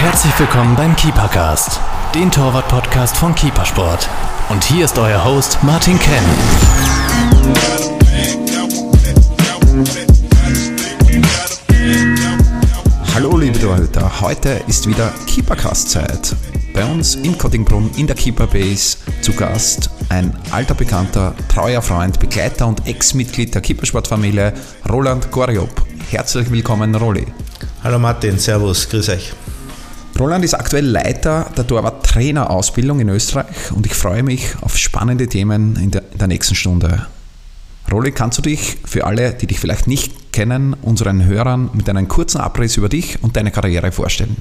Herzlich willkommen beim Keepercast, den Torwart-Podcast von Keepersport. Und hier ist euer Host Martin Kenn. Hallo liebe Torhüter, heute ist wieder Keepercast-Zeit. Bei uns im Kottingbrunn in der Keeperbase zu Gast ein alter Bekannter, treuer Freund, Begleiter und Ex-Mitglied der Keepersportfamilie Roland Goriop. Herzlich willkommen, Rolli. Hallo Martin, Servus, grüß euch. Roland ist aktuell Leiter der Torwart-Trainer-Ausbildung in Österreich und ich freue mich auf spannende Themen in der, in der nächsten Stunde. Rolli, kannst du dich für alle, die dich vielleicht nicht kennen, unseren Hörern mit einem kurzen Abriss über dich und deine Karriere vorstellen?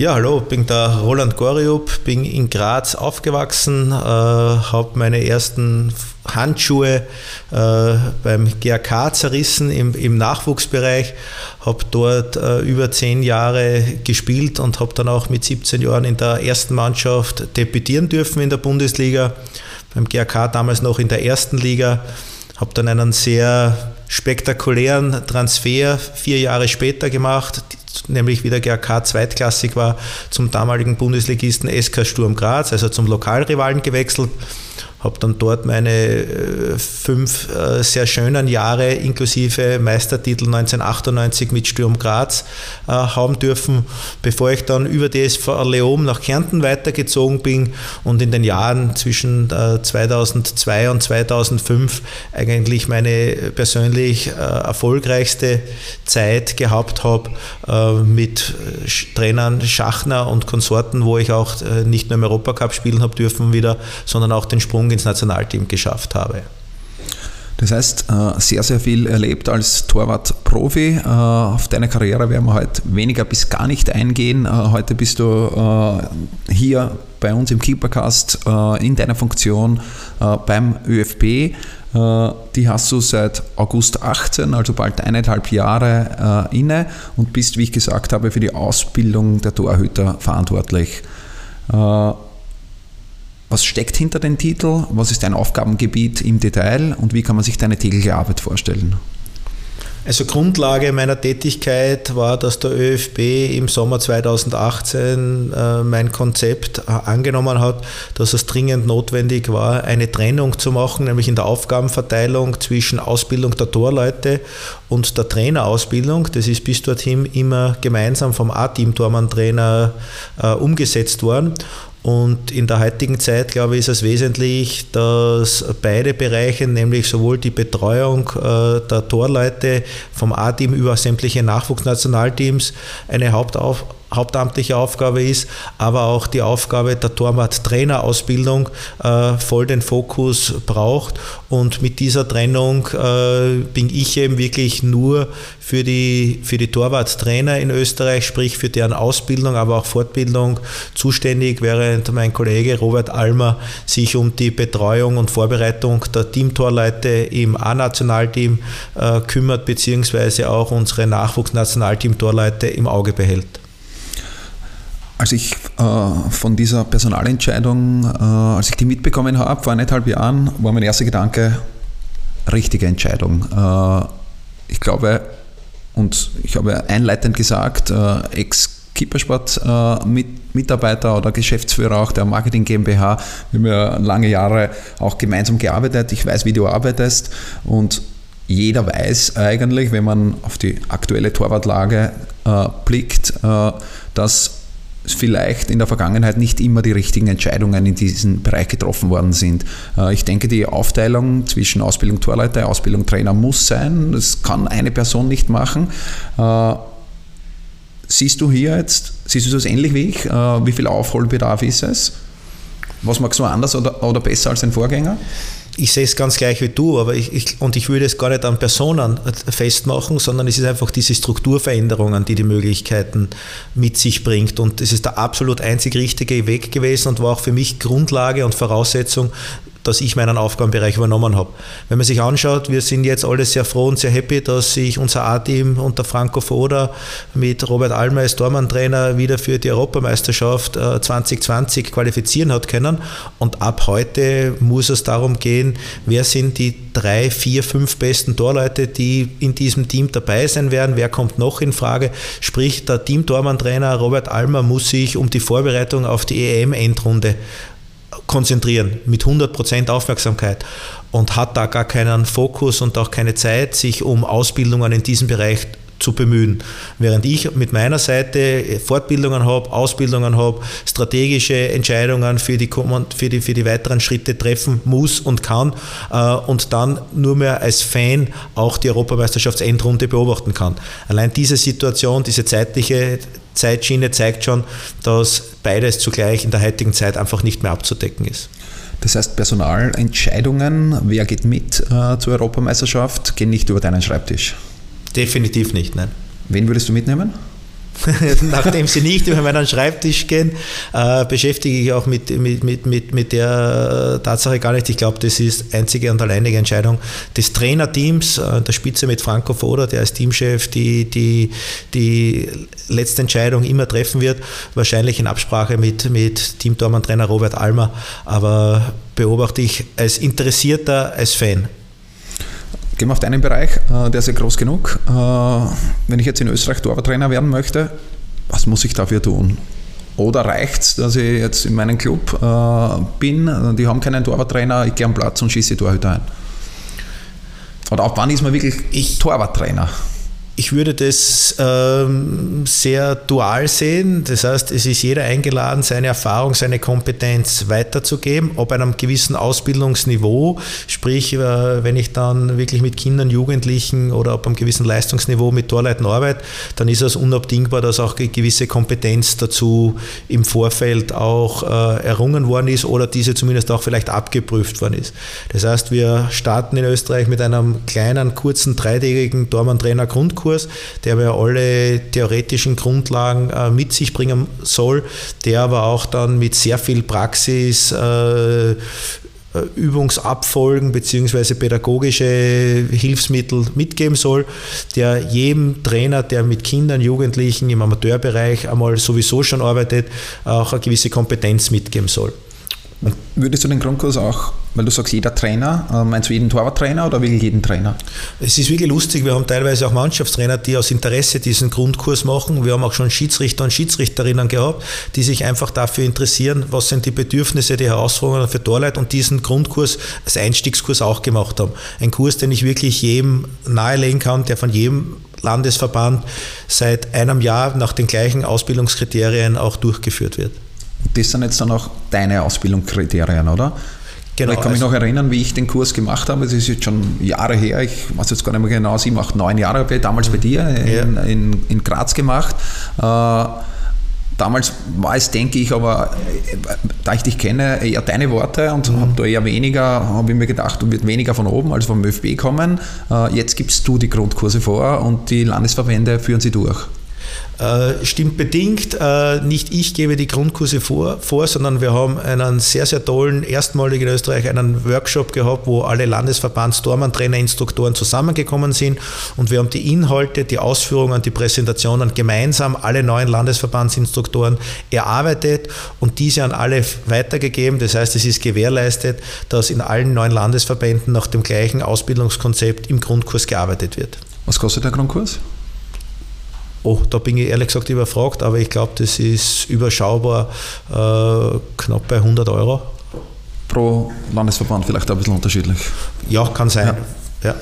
Ja, hallo, bin der Roland Goriup, bin in Graz aufgewachsen, äh, habe meine ersten Handschuhe äh, beim GAK zerrissen im, im Nachwuchsbereich, habe dort äh, über zehn Jahre gespielt und habe dann auch mit 17 Jahren in der ersten Mannschaft debütieren dürfen in der Bundesliga, beim GAK damals noch in der ersten Liga, habe dann einen sehr spektakulären Transfer vier Jahre später gemacht, nämlich wie der GAK zweitklassig war, zum damaligen Bundesligisten SK Sturm Graz, also zum Lokalrivalen gewechselt habe dann dort meine äh, fünf äh, sehr schönen Jahre inklusive Meistertitel 1998 mit Sturm Graz äh, haben dürfen, bevor ich dann über die SV Leom nach Kärnten weitergezogen bin und in den Jahren zwischen 2002 und 2005 eigentlich meine persönlich erfolgreichste Zeit gehabt habe mit Trainern Schachner und Konsorten, wo ich auch nicht nur im Europacup spielen habe dürfen wieder, sondern auch den Sprung ins Nationalteam geschafft habe. Das heißt, äh, sehr, sehr viel erlebt als Torwart-Profi. Äh, auf deine Karriere werden wir heute weniger bis gar nicht eingehen. Äh, heute bist du hier bei uns im Keepercast in deiner Funktion beim ÖFB. Die hast du seit August 18, also bald eineinhalb Jahre inne und bist, wie ich gesagt habe, für die Ausbildung der Torhüter verantwortlich. Was steckt hinter den Titel? Was ist dein Aufgabengebiet im Detail und wie kann man sich deine tägliche Arbeit vorstellen? Also Grundlage meiner Tätigkeit war, dass der ÖFB im Sommer 2018 äh, mein Konzept äh, angenommen hat, dass es dringend notwendig war, eine Trennung zu machen, nämlich in der Aufgabenverteilung zwischen Ausbildung der Torleute und der Trainerausbildung. Das ist bis dorthin immer gemeinsam vom A-Team-Tormann-Trainer äh, umgesetzt worden. Und in der heutigen Zeit, glaube ich, ist es wesentlich, dass beide Bereiche, nämlich sowohl die Betreuung äh, der Torleute vom A-Team über sämtliche Nachwuchsnationalteams eine Hauptaufgabe hauptamtliche Aufgabe ist, aber auch die Aufgabe der Torwart-Trainerausbildung äh, voll den Fokus braucht. Und mit dieser Trennung äh, bin ich eben wirklich nur für die, für die Torwart-Trainer in Österreich, sprich für deren Ausbildung, aber auch Fortbildung zuständig, während mein Kollege Robert Almer sich um die Betreuung und Vorbereitung der Teamtorleute im A-Nationalteam äh, kümmert, beziehungsweise auch unsere Nachwuchsnationalteam-Torleute im Auge behält. Als ich äh, von dieser Personalentscheidung, äh, als ich die mitbekommen habe, vor eineinhalb Jahren, war mein erster Gedanke, richtige Entscheidung. Äh, ich glaube, und ich habe einleitend gesagt, äh, Ex-Keepersport-Mitarbeiter äh, oder Geschäftsführer auch der Marketing GmbH, wir haben ja lange Jahre auch gemeinsam gearbeitet. Ich weiß, wie du arbeitest und jeder weiß eigentlich, wenn man auf die aktuelle Torwartlage äh, blickt, dass vielleicht in der Vergangenheit nicht immer die richtigen Entscheidungen in diesem Bereich getroffen worden sind. Äh, ich denke, die Aufteilung zwischen Ausbildung Torleiter, Ausbildung Trainer muss sein. Das kann eine Person nicht machen. Äh, siehst du hier jetzt, siehst du das ähnlich wie ich? Äh, wie viel Aufholbedarf ist es? Was magst du anders oder, oder besser als dein Vorgänger? Ich sehe es ganz gleich wie du, aber ich, ich, und ich würde es gar nicht an Personen festmachen, sondern es ist einfach diese Strukturveränderungen, die die Möglichkeiten mit sich bringt. Und es ist der absolut einzig richtige Weg gewesen und war auch für mich Grundlage und Voraussetzung, dass ich meinen Aufgabenbereich übernommen habe. Wenn man sich anschaut, wir sind jetzt alle sehr froh und sehr happy, dass sich unser A-Team unter Franco Foda mit Robert Almer als Tormann-Trainer wieder für die Europameisterschaft 2020 äh, qualifizieren hat können. Und ab heute muss es darum gehen, wer sind die drei, vier, fünf besten Torleute, die in diesem Team dabei sein werden, wer kommt noch in Frage. Sprich, der Team-Tormann-Trainer Robert Almer muss sich um die Vorbereitung auf die EM-Endrunde konzentrieren mit 100% Aufmerksamkeit und hat da gar keinen Fokus und auch keine Zeit, sich um Ausbildungen in diesem Bereich zu bemühen. Während ich mit meiner Seite Fortbildungen habe, Ausbildungen habe, strategische Entscheidungen für die, für, die, für die weiteren Schritte treffen muss und kann äh, und dann nur mehr als Fan auch die Europameisterschaftsendrunde beobachten kann. Allein diese Situation, diese zeitliche Zeitschiene zeigt schon, dass beides zugleich in der heutigen Zeit einfach nicht mehr abzudecken ist. Das heißt, Personalentscheidungen, wer geht mit äh, zur Europameisterschaft, gehen nicht über deinen Schreibtisch. Definitiv nicht, nein. Wen würdest du mitnehmen? Nachdem sie nicht über meinen Schreibtisch gehen, äh, beschäftige ich auch mit, mit, mit, mit, mit der Tatsache gar nicht. Ich glaube, das ist einzige und alleinige Entscheidung des Trainerteams, äh, der Spitze mit Franco Foda, der als Teamchef die, die, die letzte Entscheidung immer treffen wird, wahrscheinlich in Absprache mit, mit Teamtormann-Trainer Robert Almer, aber beobachte ich als Interessierter, als Fan. Gehen wir auf deinen Bereich, äh, der ist ja groß genug. Äh, wenn ich jetzt in Österreich Torwarttrainer werden möchte, was muss ich dafür tun? Oder reicht es, dass ich jetzt in meinem Club äh, bin, die haben keinen Torwarttrainer, ich gehe am Platz und schieße die Torhüter ein? Oder ab wann ist man wirklich ich, Torwarttrainer? Ich würde das ähm, sehr dual sehen. Das heißt, es ist jeder eingeladen, seine Erfahrung, seine Kompetenz weiterzugeben, ob einem gewissen Ausbildungsniveau, sprich, äh, wenn ich dann wirklich mit Kindern, Jugendlichen oder ab einem gewissen Leistungsniveau mit Torleuten arbeite, dann ist es unabdingbar, dass auch gewisse Kompetenz dazu im Vorfeld auch äh, errungen worden ist oder diese zumindest auch vielleicht abgeprüft worden ist. Das heißt, wir starten in Österreich mit einem kleinen, kurzen, dreitägigen Tormann-Trainer-Grundkurs Grundkurs, der aber alle theoretischen Grundlagen äh, mit sich bringen soll, der aber auch dann mit sehr viel Praxis äh, Übungsabfolgen bzw. pädagogische Hilfsmittel mitgeben soll, der jedem Trainer, der mit Kindern, Jugendlichen im Amateurbereich einmal sowieso schon arbeitet, auch eine gewisse Kompetenz mitgeben soll. Würdest du den Grundkurs auch, weil du sagst, jeder Trainer, äh, meinst du jeden Torwarttrainer oder wirklich jeden Trainer? Es ist wirklich lustig, wir haben teilweise auch Mannschaftstrainer, die aus Interesse diesen Grundkurs machen. Wir haben auch schon Schiedsrichter und Schiedsrichterinnen gehabt, die sich einfach dafür interessieren, was sind die Bedürfnisse, die Herausforderungen für Torleute und diesen Grundkurs als Einstiegskurs auch gemacht haben. Ein Kurs, den ich wirklich jedem nahelegen kann, der von jedem Landesverband seit einem Jahr nach den gleichen Ausbildungskriterien auch durchgeführt wird. Das sind jetzt dann auch deine Ausbildungskriterien, oder? Genau, ich kann mich also noch erinnern, wie ich den Kurs gemacht habe. Es ist jetzt schon Jahre her. Ich weiß jetzt gar nicht mehr genau, sieben, acht, neun Jahre habe ich damals bei dir in, ja. in, in Graz gemacht. Äh, damals war es, denke ich, aber da ich dich kenne, eher deine Worte und mhm. habe da eher weniger, habe ich mir gedacht, du wird weniger von oben als vom ÖFB kommen. Äh, jetzt gibst du die Grundkurse vor und die Landesverbände führen sie durch. Äh, stimmt bedingt. Äh, nicht ich gebe die Grundkurse vor, vor, sondern wir haben einen sehr, sehr tollen, erstmalig in Österreich, einen Workshop gehabt, wo alle Landesverbands Trainer, Instruktoren zusammengekommen sind und wir haben die Inhalte, die Ausführungen, die Präsentationen gemeinsam alle neuen Landesverbandsinstruktoren erarbeitet und diese an alle weitergegeben. Das heißt, es ist gewährleistet, dass in allen neuen Landesverbänden nach dem gleichen Ausbildungskonzept im Grundkurs gearbeitet wird. Was kostet der Grundkurs? Oh, da bin ich ehrlich gesagt überfragt, aber ich glaube, das ist überschaubar äh, knapp bei 100 Euro. Pro Landesverband vielleicht ein bisschen unterschiedlich. Ja, kann sein. Ja. ja.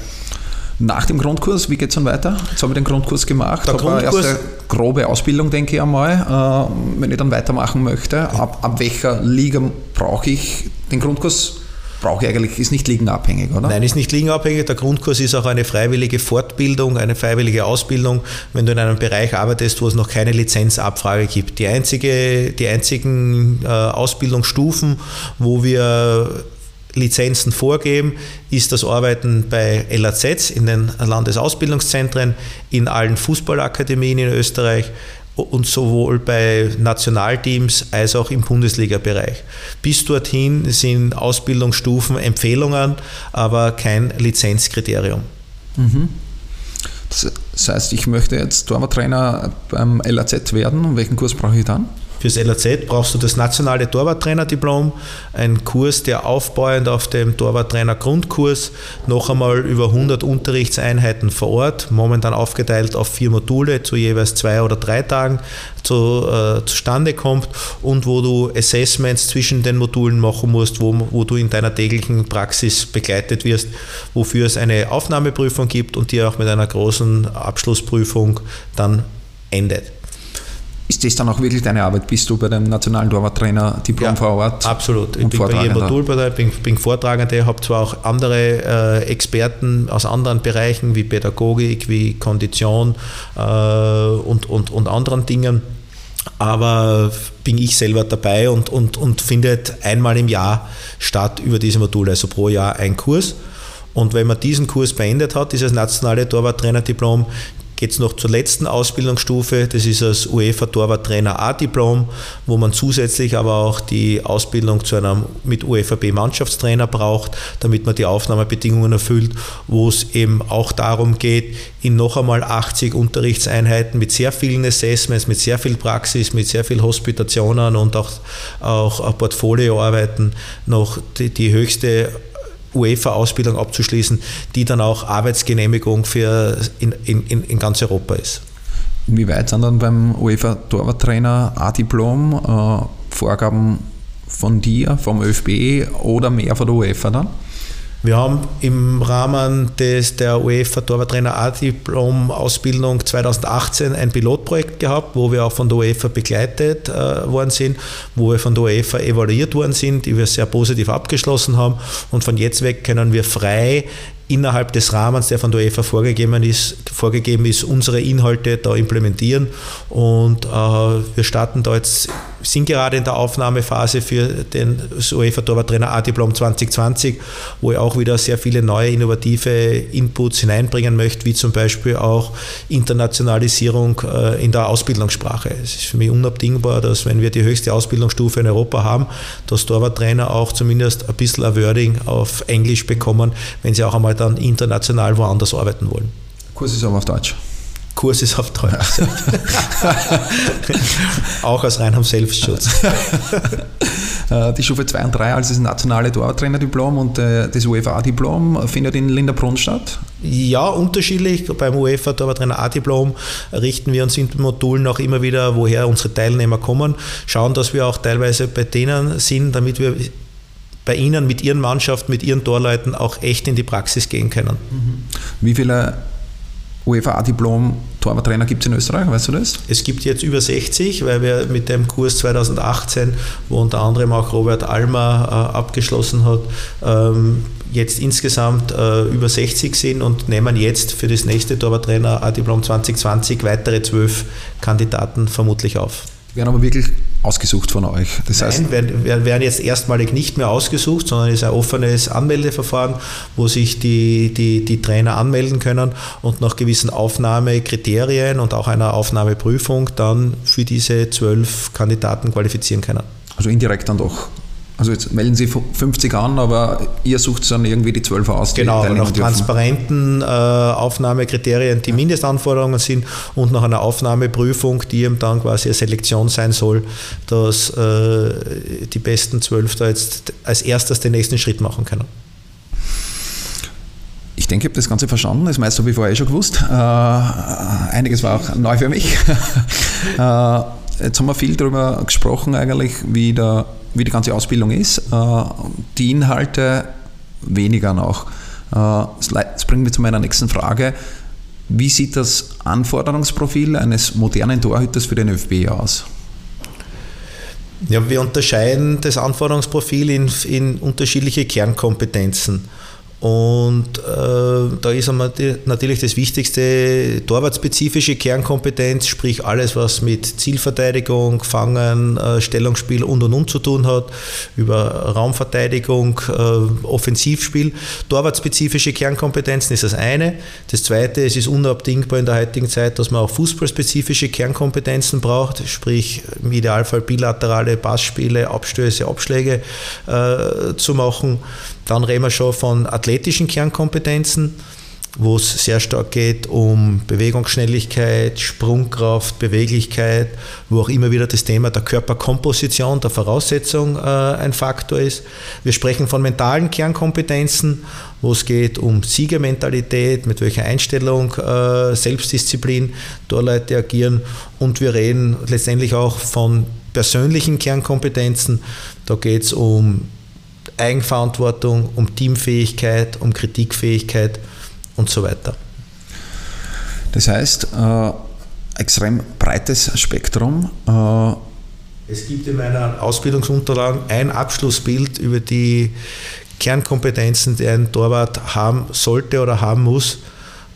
Nach dem Grundkurs, wie geht es dann weiter? Jetzt habe ich den Grundkurs gemacht, der Grundkurs, erste grobe Ausbildung, denke ich einmal, äh, wenn ich dann weitermachen möchte. Ab, ab welcher Liga brauche ich den Grundkurs? Brauche ich eigentlich, ist nicht liegenabhängig, oder? Nein, ist nicht liegenabhängig. Der Grundkurs ist auch eine freiwillige Fortbildung, eine freiwillige Ausbildung, wenn du in einem Bereich arbeitest, wo es noch keine Lizenzabfrage gibt. Die, einzige, die einzigen äh, Ausbildungsstufen, wo wir Lizenzen vorgeben, ist das Arbeiten bei LAZ in den Landesausbildungszentren, in allen Fußballakademien in Österreich und sowohl bei Nationalteams als auch im Bundesliga-Bereich. Bis dorthin sind Ausbildungsstufen Empfehlungen, aber kein Lizenzkriterium. Mhm. Das heißt, ich möchte jetzt Torwarttrainer beim LAZ werden. Welchen Kurs brauche ich dann? Fürs LAZ brauchst du das nationale Torwarttrainerdiplom, ein Kurs, der aufbauend auf dem Torwarttrainer Grundkurs noch einmal über 100 Unterrichtseinheiten vor Ort, momentan aufgeteilt auf vier Module zu jeweils zwei oder drei Tagen zu, äh, zustande kommt und wo du Assessments zwischen den Modulen machen musst, wo, wo du in deiner täglichen Praxis begleitet wirst, wofür es eine Aufnahmeprüfung gibt und die auch mit einer großen Abschlussprüfung dann endet. Ist das dann auch wirklich deine Arbeit? Bist du bei dem nationalen Torwarttrainer Diplom ja, vor Ort? Absolut. Ich bin bei jedem Modul bei bin, bin Vortragender, habe zwar auch andere äh, Experten aus anderen Bereichen wie Pädagogik, wie Kondition äh, und, und, und anderen Dingen, aber bin ich selber dabei und, und, und findet einmal im Jahr statt über diese Module, also pro Jahr ein Kurs. Und wenn man diesen Kurs beendet hat, dieses nationale Torwarttrainerdiplom, geht es noch zur letzten Ausbildungsstufe, das ist das UEFA Torwarttrainer A-Diplom, wo man zusätzlich aber auch die Ausbildung zu einem mit UEFA B-Mannschaftstrainer braucht, damit man die Aufnahmebedingungen erfüllt, wo es eben auch darum geht, in noch einmal 80 Unterrichtseinheiten mit sehr vielen Assessments, mit sehr viel Praxis, mit sehr viel Hospitationen und auch, auch Portfolioarbeiten noch die, die höchste UEFA-Ausbildung abzuschließen, die dann auch Arbeitsgenehmigung für in, in, in ganz Europa ist. Inwieweit sind dann beim UEFA-Torwarttrainer A-Diplom äh, Vorgaben von dir, vom ÖFB oder mehr von der UEFA dann? Wir haben im Rahmen des, der UEFA Torwarttrainer A-Diplom-Ausbildung 2018 ein Pilotprojekt gehabt, wo wir auch von der UEFA begleitet äh, worden sind, wo wir von der UEFA evaluiert worden sind, die wir sehr positiv abgeschlossen haben. Und von jetzt weg können wir frei innerhalb des Rahmens, der von der UEFA vorgegeben ist, vorgegeben ist unsere Inhalte da implementieren. Und äh, wir starten da jetzt, sind gerade in der Aufnahmephase für den UEFA Torwarttrainer A-Diplom 2020, wo ich auch wieder sehr viele neue innovative Inputs hineinbringen möchte, wie zum Beispiel auch Internationalisierung äh, in der Ausbildungssprache. Es ist für mich unabdingbar, dass wenn wir die höchste Ausbildungsstufe in Europa haben, dass Torwarttrainer auch zumindest ein bisschen ein Wording auf Englisch bekommen, wenn sie auch einmal dann international woanders arbeiten wollen. Kurs ist aber auf Deutsch. Kurs ist auf Deutsch. Auch aus reinem Selbstschutz. Äh, die Stufe 2 und 3 als das nationale Torwarttrainerdiplom und äh, das UEFA-Diplom findet in Linderbrunn statt? Ja, unterschiedlich. Beim UEFA Torwarttrainer A-Diplom richten wir uns in den Modulen auch immer wieder, woher unsere Teilnehmer kommen, schauen, dass wir auch teilweise bei denen sind, damit wir bei Ihnen mit Ihren Mannschaften, mit Ihren Torleuten auch echt in die Praxis gehen können. Mhm. Wie viele UEFA-Diplom Torwarttrainer gibt es in Österreich, weißt du das? Es gibt jetzt über 60, weil wir mit dem Kurs 2018, wo unter anderem auch Robert Almer äh, abgeschlossen hat, ähm, jetzt insgesamt äh, über 60 sind und nehmen jetzt für das nächste Torwarttrainer A-Diplom 2020 weitere zwölf Kandidaten vermutlich auf werden aber wirklich ausgesucht von euch. Das Nein, heißt, werden, werden jetzt erstmalig nicht mehr ausgesucht, sondern es ist ein offenes Anmeldeverfahren, wo sich die, die, die Trainer anmelden können und nach gewissen Aufnahmekriterien und auch einer Aufnahmeprüfung dann für diese zwölf Kandidaten qualifizieren können. Also indirekt dann doch also jetzt melden Sie 50 an, aber ihr sucht dann irgendwie die 12 aus. Die genau, nach transparenten äh, Aufnahmekriterien, die Mindestanforderungen sind und nach einer Aufnahmeprüfung, die eben dann quasi eine Selektion sein soll, dass äh, die besten 12 da jetzt als erstes den nächsten Schritt machen können. Ich denke, ich habe das Ganze verstanden. Das meiste habe ich vorher eh schon gewusst. Äh, einiges war auch neu für mich. äh, jetzt haben wir viel darüber gesprochen, eigentlich, wie der wie die ganze Ausbildung ist. Äh, die Inhalte weniger noch. Äh, das bringt mich zu meiner nächsten Frage. Wie sieht das Anforderungsprofil eines modernen Torhüters für den ÖFB aus? Ja, wir unterscheiden das Anforderungsprofil in, in unterschiedliche Kernkompetenzen. Und äh, da ist natürlich das wichtigste torwartspezifische Kernkompetenz, sprich alles, was mit Zielverteidigung, Fangen, äh, Stellungsspiel und und und zu tun hat, über Raumverteidigung, äh, Offensivspiel. Torwartspezifische Kernkompetenzen ist das eine. Das zweite, es ist unabdingbar in der heutigen Zeit, dass man auch fußballspezifische Kernkompetenzen braucht, sprich im Idealfall bilaterale Passspiele, Abstöße, Abschläge äh, zu machen. Dann reden wir schon von athletischen Kernkompetenzen, wo es sehr stark geht um Bewegungsschnelligkeit, Sprungkraft, Beweglichkeit, wo auch immer wieder das Thema der Körperkomposition, der Voraussetzung äh, ein Faktor ist. Wir sprechen von mentalen Kernkompetenzen, wo es geht um Siegermentalität, mit welcher Einstellung, äh, Selbstdisziplin da Leute agieren. Und wir reden letztendlich auch von persönlichen Kernkompetenzen. Da geht es um Eigenverantwortung, um Teamfähigkeit, um Kritikfähigkeit und so weiter. Das heißt, äh, extrem breites Spektrum. Äh es gibt in meiner Ausbildungsunterlagen ein Abschlussbild über die Kernkompetenzen, die ein Torwart haben sollte oder haben muss.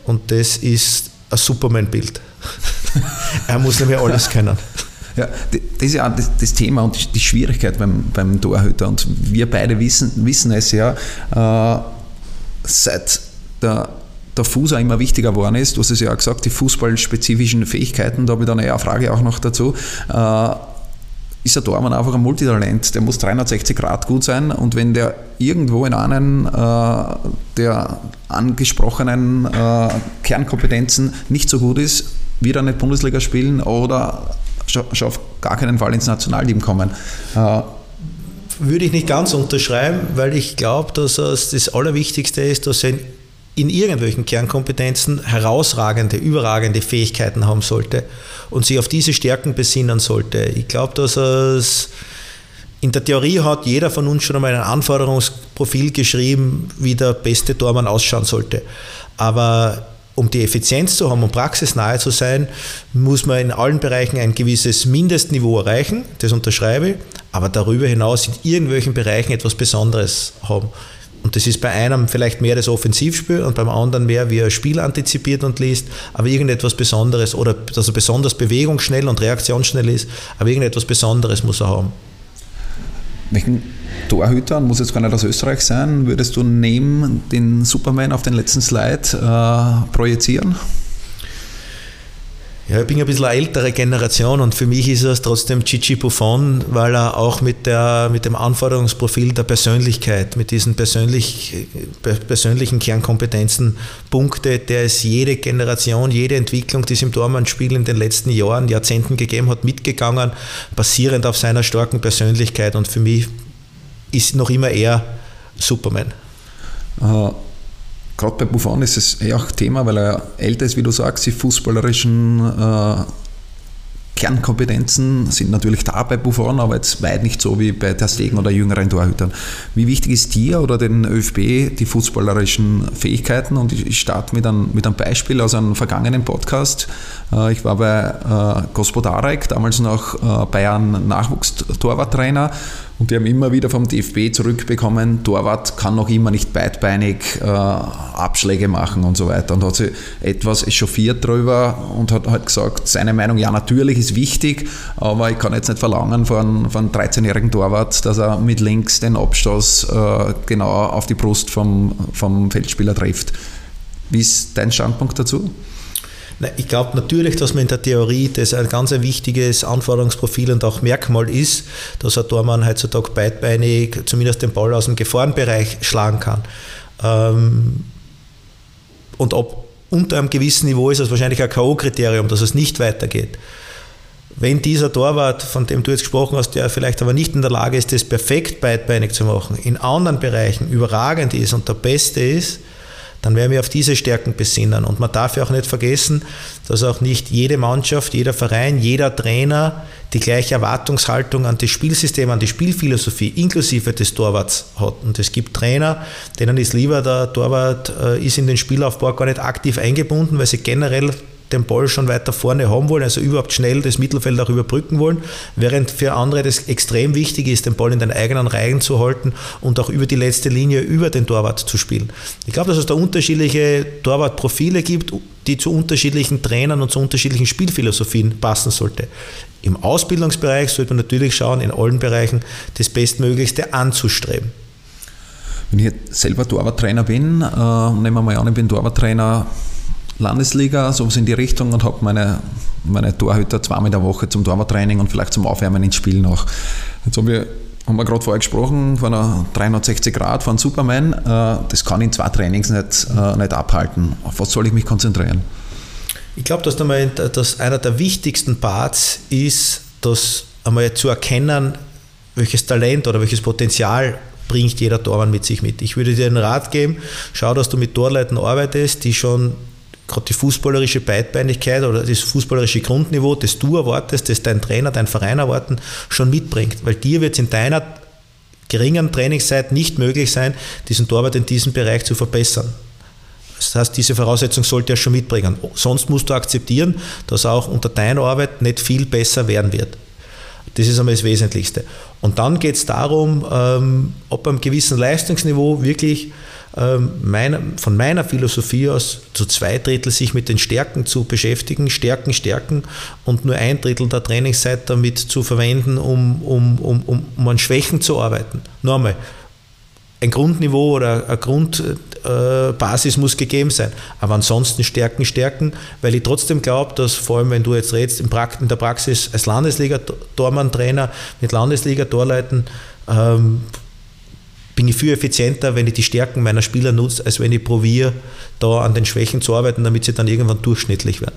Und das ist ein Superman-Bild. er muss nämlich alles können. Ja, das ist ja das, das, Thema und die Schwierigkeit beim, beim Torhüter. Und wir beide wissen, wissen es ja, äh, seit der, der Fuß auch immer wichtiger geworden ist. Du hast es ja auch gesagt, die fußballspezifischen Fähigkeiten, da habe ich dann eine Frage auch noch dazu. Äh, ist der Tormann einfach ein Multitalent. Der muss 360 Grad gut sein und wenn der irgendwo in einem äh, der angesprochenen äh, Kernkompetenzen nicht so gut ist, wird er nicht Bundesliga spielen oder schon auf gar keinen Fall ins Nationalteam kommen. Äh, Würde ich nicht ganz unterschreiben, weil ich glaube, dass das Allerwichtigste ist, dass er in irgendwelchen Kernkompetenzen herausragende, überragende Fähigkeiten haben sollte und sich auf diese Stärken besinnen sollte. Ich glaube, dass es in der Theorie hat jeder von uns schon einmal ein Anforderungsprofil geschrieben, wie der beste Tormann ausschauen sollte. Aber um die Effizienz zu haben und praxisnahe zu sein, muss man in allen Bereichen ein gewisses Mindestniveau erreichen, das unterschreibe ich, aber darüber hinaus in irgendwelchen Bereichen etwas Besonderes haben. Und das ist bei einem vielleicht mehr das Offensivspiel und beim anderen mehr, wie er Spiel antizipiert und liest, aber irgendetwas Besonderes oder dass er besonders bewegungsschnell und reaktionsschnell ist, aber irgendetwas Besonderes muss er haben. Welchen Torhüter, muss jetzt gar nicht aus Österreich sein, würdest du neben den Superman auf den letzten Slide äh, projizieren? Ja, ich bin ein bisschen eine ältere Generation und für mich ist es trotzdem Gigi Buffon, weil er auch mit, der, mit dem Anforderungsprofil der Persönlichkeit, mit diesen persönlich, persönlichen Kernkompetenzen punktet, der es jede Generation, jede Entwicklung, die es im Tormannspiel in den letzten Jahren, Jahrzehnten gegeben hat, mitgegangen, basierend auf seiner starken Persönlichkeit. Und für mich ist noch immer er Superman. Äh, Gerade bei Buffon ist es eh auch Thema, weil er älter ist, wie du sagst, die fußballerischen äh, Kernkompetenzen sind natürlich da bei Buffon, aber jetzt weit nicht so wie bei Ter Stegen oder jüngeren Torhütern. Wie wichtig ist dir oder den ÖFB die fußballerischen Fähigkeiten? Und ich starte mit einem, mit einem Beispiel aus einem vergangenen Podcast. Äh, ich war bei äh, Gospodarek, damals noch äh, Bayern Nachwuchstorwarttrainer und die haben immer wieder vom DFB zurückbekommen, Torwart kann noch immer nicht beidbeinig äh, Abschläge machen und so weiter. Und hat sich etwas echauffiert darüber und hat halt gesagt, seine Meinung, ja natürlich ist wichtig, aber ich kann jetzt nicht verlangen von, von einem 13-jährigen Torwart, dass er mit links den Abstoß äh, genau auf die Brust vom, vom Feldspieler trifft. Wie ist dein Standpunkt dazu? Ich glaube natürlich, dass man in der Theorie das ein ganz wichtiges Anforderungsprofil und auch Merkmal ist, dass ein Tormann heutzutage beidbeinig zumindest den Ball aus dem Gefahrenbereich schlagen kann. Ähm, und ab unter einem gewissen Niveau ist das wahrscheinlich ein K.O.-Kriterium, dass es nicht weitergeht. Wenn dieser Torwart, von dem du jetzt gesprochen hast, der vielleicht aber nicht in der Lage ist, das perfekt beidbeinig zu machen, in anderen Bereichen überragend ist und der Beste ist, dann werden wir auf diese Stärken besinnen. Und man darf ja auch nicht vergessen, dass auch nicht jede Mannschaft, jeder Verein, jeder Trainer die gleiche Erwartungshaltung an das Spielsystem, an die Spielphilosophie inklusive des Torwarts hat. Und es gibt Trainer, denen ist lieber, der Torwart äh, ist in den Spielaufbau gar nicht aktiv eingebunden, weil sie generell den Ball schon weiter vorne haben wollen, also überhaupt schnell das Mittelfeld auch überbrücken wollen, während für andere das extrem wichtig ist, den Ball in den eigenen Reihen zu halten und auch über die letzte Linie über den Torwart zu spielen. Ich glaube, dass es da unterschiedliche Torwartprofile gibt, die zu unterschiedlichen Trainern und zu unterschiedlichen Spielphilosophien passen sollte. Im Ausbildungsbereich sollte man natürlich schauen, in allen Bereichen das Bestmöglichste anzustreben. Wenn ich selber Torwarttrainer bin, äh, nehmen wir mal an, ich bin Torwarttrainer Landesliga, sowas in die Richtung und habe meine, meine Torhüter zweimal in der Woche zum Torwarttraining und vielleicht zum Aufwärmen ins Spiel noch. Jetzt haben wir, haben wir gerade vorher gesprochen von einer 360 Grad von Superman. Äh, das kann in zwei Trainings nicht, äh, nicht abhalten. Auf was soll ich mich konzentrieren? Ich glaube, dass, dass einer der wichtigsten Parts ist, dass einmal zu erkennen, welches Talent oder welches Potenzial bringt jeder Tormann mit sich mit. Ich würde dir einen Rat geben, schau, dass du mit Torleuten arbeitest, die schon gerade die fußballerische Beidbeinigkeit oder das fußballerische Grundniveau, das du erwartest, das dein Trainer, dein Verein erwarten, schon mitbringt. Weil dir wird es in deiner geringen Trainingszeit nicht möglich sein, diesen Torwart in diesem Bereich zu verbessern. Das heißt, diese Voraussetzung sollte er schon mitbringen. Sonst musst du akzeptieren, dass auch unter deiner Arbeit nicht viel besser werden wird. Das ist einmal das Wesentlichste. Und dann geht es darum, ähm, ob einem gewissen Leistungsniveau wirklich ähm, meine, von meiner Philosophie aus zu zwei Drittel sich mit den Stärken zu beschäftigen, Stärken, Stärken und nur ein Drittel der Trainingszeit damit zu verwenden, um, um, um, um, um an Schwächen zu arbeiten. Nochmal, ein Grundniveau oder eine Grundbasis muss gegeben sein. Aber ansonsten Stärken, Stärken, weil ich trotzdem glaube, dass vor allem, wenn du jetzt redest, in der Praxis als Landesliga-Tormann-Trainer mit Landesliga-Torleuten, ähm, bin ich viel effizienter, wenn ich die Stärken meiner Spieler nutze, als wenn ich probiere, da an den Schwächen zu arbeiten, damit sie dann irgendwann durchschnittlich werden.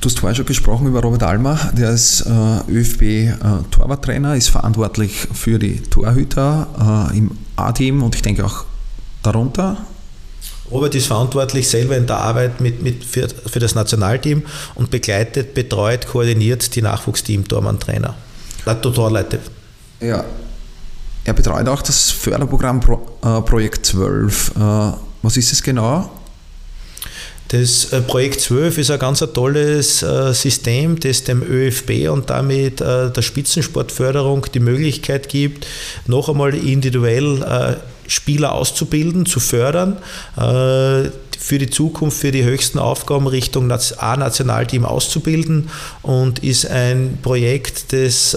Du hast vorher schon gesprochen über Robert Almer, der ist äh, ÖFB-Torwarttrainer, äh, ist verantwortlich für die Torhüter äh, im A-Team und ich denke auch darunter. Robert ist verantwortlich selber in der Arbeit mit, mit für, für das Nationalteam und begleitet, betreut, koordiniert die Nachwuchsteam-Tormann-Trainer. Torleute. Ja. Er betreut auch das Förderprogramm Pro, äh, Projekt 12. Äh, was ist es genau? Das äh, Projekt 12 ist ein ganz tolles äh, System, das dem ÖFB und damit äh, der Spitzensportförderung die Möglichkeit gibt, noch einmal individuell Spieler auszubilden, zu fördern, für die Zukunft, für die höchsten Aufgaben Richtung A-Nationalteam auszubilden und ist ein Projekt, das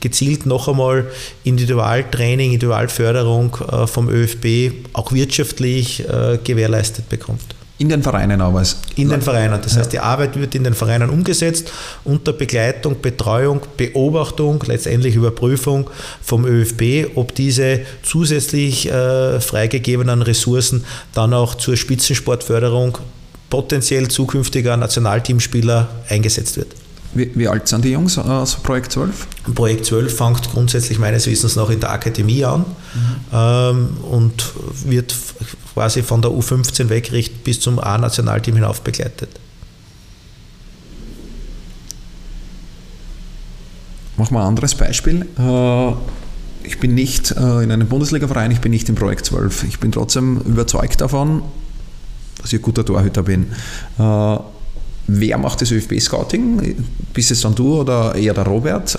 gezielt noch einmal Individualtraining, Individualförderung vom ÖFB auch wirtschaftlich gewährleistet bekommt. In den Vereinen aber. In den Vereinen. Das heißt, die Arbeit wird in den Vereinen umgesetzt unter Begleitung, Betreuung, Beobachtung, letztendlich Überprüfung vom ÖFB, ob diese zusätzlich äh, freigegebenen Ressourcen dann auch zur Spitzensportförderung potenziell zukünftiger Nationalteamspieler eingesetzt wird. Wie, wie, alt sind die Jungs aus Projekt 12? Projekt 12 fängt grundsätzlich meines Wissens noch in der Akademie an mhm. ähm, und wird quasi von der U15 weg bis zum A-Nationalteam hinauf begleitet. Machen wir ein anderes Beispiel. Äh, ich bin nicht äh, in einem Bundesliga-Verein, ich bin nicht im Projekt 12. Ich bin trotzdem überzeugt davon, dass ich ein guter Torhüter bin. Äh, wer macht das ÖFB-Scouting? Bist es dann du oder eher der Robert?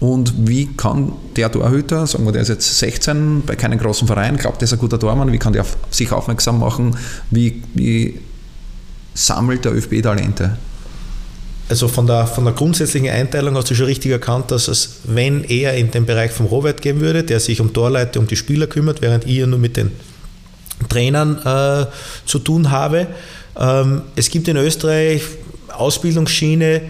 Und wie kann der Torhüter, sagen wir, der ist jetzt 16, bei keinem großen Verein, glaubt, der ist ein guter Tormann, wie kann der auf sich aufmerksam machen? Wie, wie sammelt der ÖFB Talente? Also von der, von der grundsätzlichen Einteilung hast du schon richtig erkannt, dass es, wenn er in den Bereich vom Robert gehen würde, der sich um Torleute, um die Spieler kümmert, während ich ja nur mit den Trainern äh, zu tun habe. Ähm, es gibt in Österreich Ausbildungsschiene,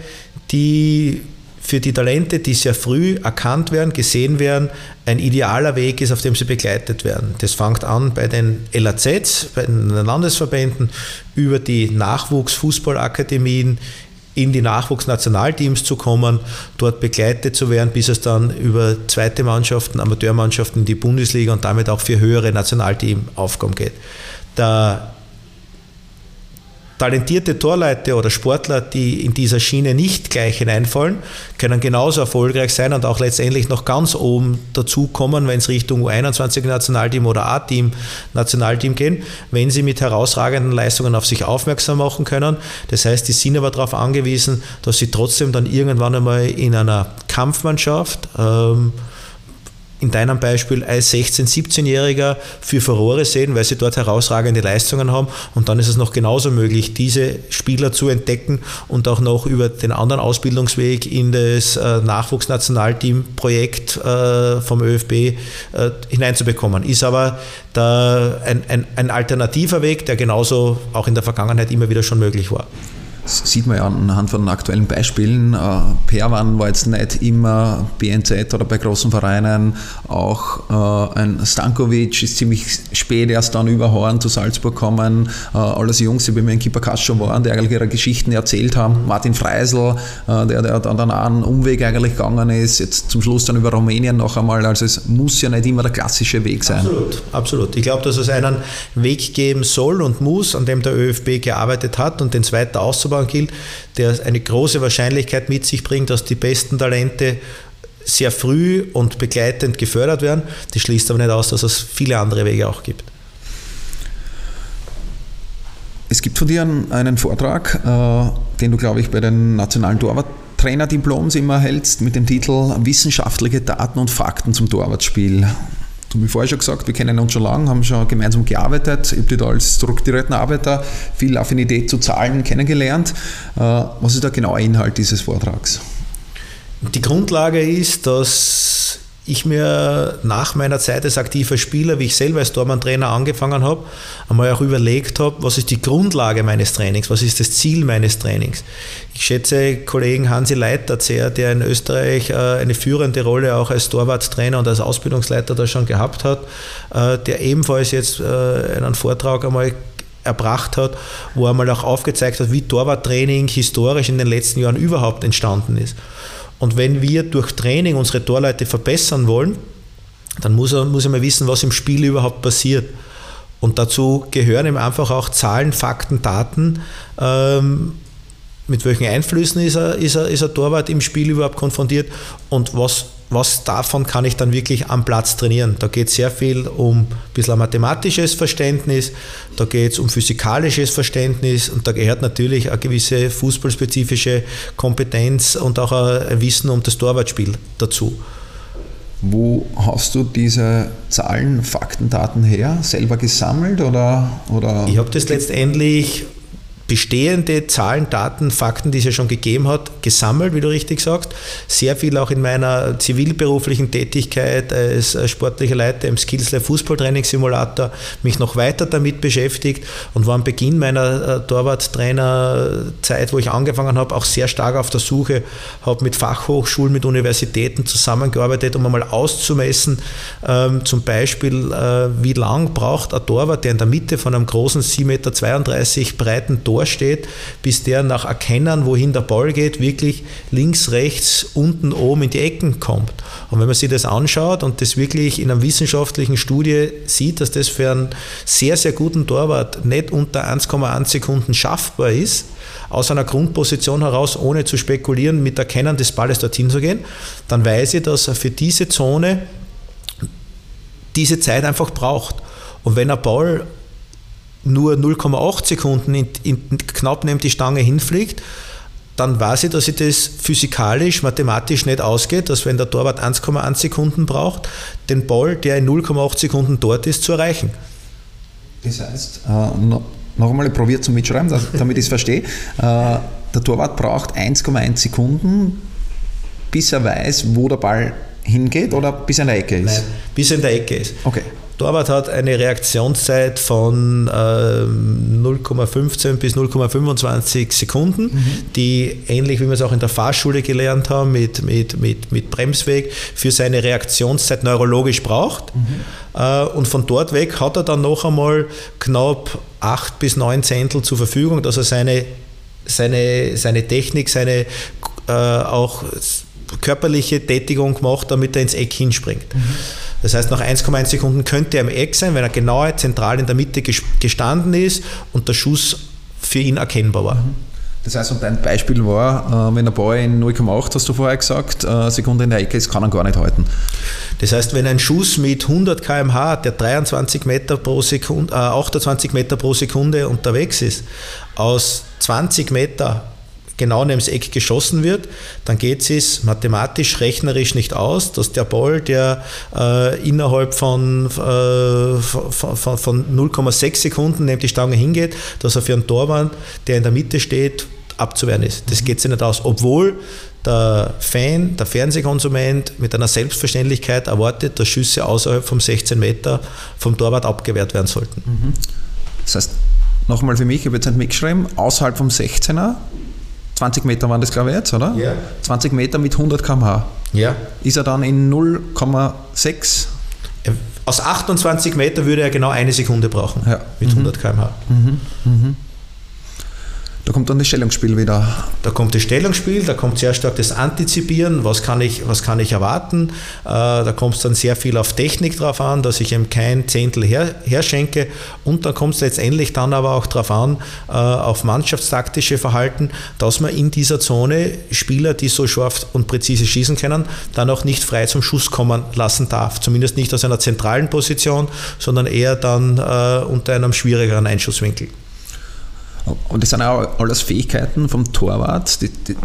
die für die Talente, die sehr früh erkannt werden, gesehen werden, ein idealer Weg ist, auf dem sie begleitet werden. Das fängt an bei den LAZs, bei den Landesverbänden, über die Nachwuchsfußballakademien in die Nachwuchsnationalteams zu kommen, dort begleitet zu werden, bis es dann über zweite Mannschaften, Amateurmannschaften in die Bundesliga und damit auch für höhere Nationalteamaufgaben geht. Der Talentierte Torleute oder Sportler, die in dieser Schiene nicht gleich hineinfallen, können genauso erfolgreich sein und auch letztendlich noch ganz oben dazukommen, wenn es Richtung U21-Nationalteam oder A-Team, Nationalteam gehen, wenn sie mit herausragenden Leistungen auf sich aufmerksam machen können. Das heißt, die sind aber darauf angewiesen, dass sie trotzdem dann irgendwann einmal in einer Kampfmannschaft ähm, in deinem Beispiel als 16-, 17-Jähriger für Furore sehen, weil sie dort herausragende Leistungen haben. Und dann ist es noch genauso möglich, diese Spieler zu entdecken und auch noch über den anderen Ausbildungsweg in das äh, Nachwuchsnationalteam-Projekt äh, vom ÖFB äh, hineinzubekommen. Ist aber ein, ein, ein alternativer Weg, der genauso auch in der Vergangenheit immer wieder schon möglich war. Das sieht man ja anhand von aktuellen Beispielen. Äh, Perwan war jetzt nicht immer BNZ oder bei großen Vereinen. Auch äh, ein Stankovic ist ziemlich spät erst dann über Horn zu Salzburg gekommen. Äh, alles Jungs, die bei mir in Kipperkast schon waren, die eigentlich ihre Geschichten erzählt haben. Martin Freisel, der, der dann einen Umweg eigentlich gegangen ist, jetzt zum Schluss dann über Rumänien noch einmal. Also es muss ja nicht immer der klassische Weg sein. Absolut, absolut. Ich glaube, dass es einen Weg geben soll und muss, an dem der ÖFB gearbeitet hat und den zweiten auszubauen aufzubauen gilt, der eine große Wahrscheinlichkeit mit sich bringt, dass die besten Talente sehr früh und begleitend gefördert werden. Das schließt aber nicht aus, dass es viele andere Wege auch gibt. Es gibt von dir einen Vortrag, äh, den du, glaube ich, bei den nationalen Torwarttrainerdiploms immer hältst, mit dem Titel Wissenschaftliche Daten und Fakten zum Torwartspiel. Du hast vorher schon gesagt, wir kennen uns schon lange, haben schon gemeinsam gearbeitet. Ich habe dich da als strukturierten Arbeiter viel Affinität zu Zahlen kennengelernt. Äh, was ist der genaue Inhalt dieses Vortrags? Die Grundlage ist, dass ich mir nach meiner Zeit als aktiver Spieler, wie ich selber als Tormann-Trainer angefangen habe, einmal auch überlegt habe, was ist die Grundlage meines Trainings, was ist das Ziel meines Trainings. Ich schätze Kollegen Hansi Leiter sehr, der in Österreich äh, eine führende Rolle auch als Torwarttrainer und als Ausbildungsleiter da schon gehabt hat, äh, der ebenfalls jetzt äh, einen Vortrag einmal erbracht hat, wo er mal auch aufgezeigt hat, wie Torwarttraining historisch in den letzten Jahren überhaupt entstanden ist. Und wenn wir durch Training unsere Torleute verbessern wollen, dann muss er, muss er mal wissen, was im Spiel überhaupt passiert. Und dazu gehören eben einfach auch Zahlen, Fakten, Daten. Ähm, mit welchen Einflüssen ist er, ist, er, ist er Torwart im Spiel überhaupt konfrontiert und was was davon kann ich dann wirklich am Platz trainieren. Da geht es sehr viel um ein bisschen mathematisches Verständnis, da geht es um physikalisches Verständnis und da gehört natürlich eine gewisse fußballspezifische Kompetenz und auch ein Wissen um das Torwartspiel dazu. Wo hast du diese Zahlen, Fakten, Daten her? Selber gesammelt oder? oder? Ich habe das letztendlich bestehende Zahlen, Daten, Fakten, die es ja schon gegeben hat, gesammelt, wie du richtig sagst. Sehr viel auch in meiner zivilberuflichen Tätigkeit als sportlicher Leiter im Skillslab Fußballtrainingssimulator mich noch weiter damit beschäftigt und war am Beginn meiner äh, Torwarttrainerzeit, wo ich angefangen habe, auch sehr stark auf der Suche, habe mit Fachhochschulen, mit Universitäten zusammengearbeitet, um einmal auszumessen, ähm, zum Beispiel, äh, wie lang braucht ein Torwart, der in der Mitte von einem großen 7,32 Meter breiten Tor steht, bis der nach Erkennen, wohin der Ball geht, wirklich links, rechts, unten, oben in die Ecken kommt. Und wenn man sich das anschaut und das wirklich in einer wissenschaftlichen Studie sieht, dass das für einen sehr, sehr guten Torwart nicht unter 1,1 Sekunden schaffbar ist, aus einer Grundposition heraus, ohne zu spekulieren, mit Erkennen des Balles dorthin zu gehen, dann weiß ich, dass er für diese Zone diese Zeit einfach braucht. Und wenn ein Ball nur 0,8 Sekunden in, in, knapp neben die Stange hinfliegt, dann weiß ich, dass sich das physikalisch, mathematisch nicht ausgeht, dass wenn der Torwart 1,1 Sekunden braucht, den Ball, der in 0,8 Sekunden dort ist, zu erreichen. Das heißt, äh, noch, noch einmal probiert zum Mitschreiben, damit ich es verstehe. Äh, der Torwart braucht 1,1 Sekunden, bis er weiß, wo der Ball hingeht oder bis er in der Ecke ist? Nein, bis er in der Ecke ist. Okay. Torwart hat eine Reaktionszeit von äh, 0,15 bis 0,25 Sekunden, mhm. die ähnlich wie wir es auch in der Fahrschule gelernt haben mit, mit, mit, mit Bremsweg für seine Reaktionszeit neurologisch braucht. Mhm. Äh, und von dort weg hat er dann noch einmal knapp 8 bis 9 Zehntel zur Verfügung, dass er seine, seine, seine Technik, seine äh, auch körperliche Tätigung macht, damit er ins Eck hinspringt. Mhm. Das heißt, nach 1,1 Sekunden könnte er im Eck sein, wenn er genau zentral in der Mitte gestanden ist und der Schuss für ihn erkennbar war. Das heißt, und dein Beispiel war, äh, wenn der Ball in 0,8, hast du vorher gesagt, äh, Sekunde in der Ecke ist, kann er gar nicht halten. Das heißt, wenn ein Schuss mit 100 km/h, der 23 Meter pro Sekunde, äh, 28 Meter pro Sekunde unterwegs ist, aus 20 Meter genau neben das Eck geschossen wird, dann geht es mathematisch, rechnerisch nicht aus, dass der Ball, der äh, innerhalb von, äh, von, von, von 0,6 Sekunden neben die Stange hingeht, dass er für einen Torwand, der in der Mitte steht, abzuwehren ist. Das geht sich nicht aus, obwohl der Fan, der Fernsehkonsument mit einer Selbstverständlichkeit erwartet, dass Schüsse außerhalb von 16 Meter vom Torwart abgewehrt werden sollten. Mhm. Das heißt, nochmal für mich, ich habe jetzt nicht mitgeschrieben, außerhalb vom 16er 20 Meter waren das, glaube ich, jetzt, oder? Ja. 20 Meter mit 100 km/h. Ja. Ist er dann in 0,6? Aus 28 Meter würde er genau eine Sekunde brauchen. Ja. Mit 100 km/h. Mhm. Mhm. Da kommt dann das Stellungsspiel wieder. Da kommt das Stellungsspiel, da kommt sehr stark das Antizipieren, was kann ich, was kann ich erwarten. Äh, da kommt es dann sehr viel auf Technik drauf an, dass ich ihm kein Zehntel her, herschenke. Und dann kommt es letztendlich dann aber auch darauf an, äh, auf mannschaftstaktische Verhalten, dass man in dieser Zone Spieler, die so scharf und präzise schießen können, dann auch nicht frei zum Schuss kommen lassen darf. Zumindest nicht aus einer zentralen Position, sondern eher dann äh, unter einem schwierigeren Einschusswinkel. Und das sind auch alles Fähigkeiten vom Torwart, die, die,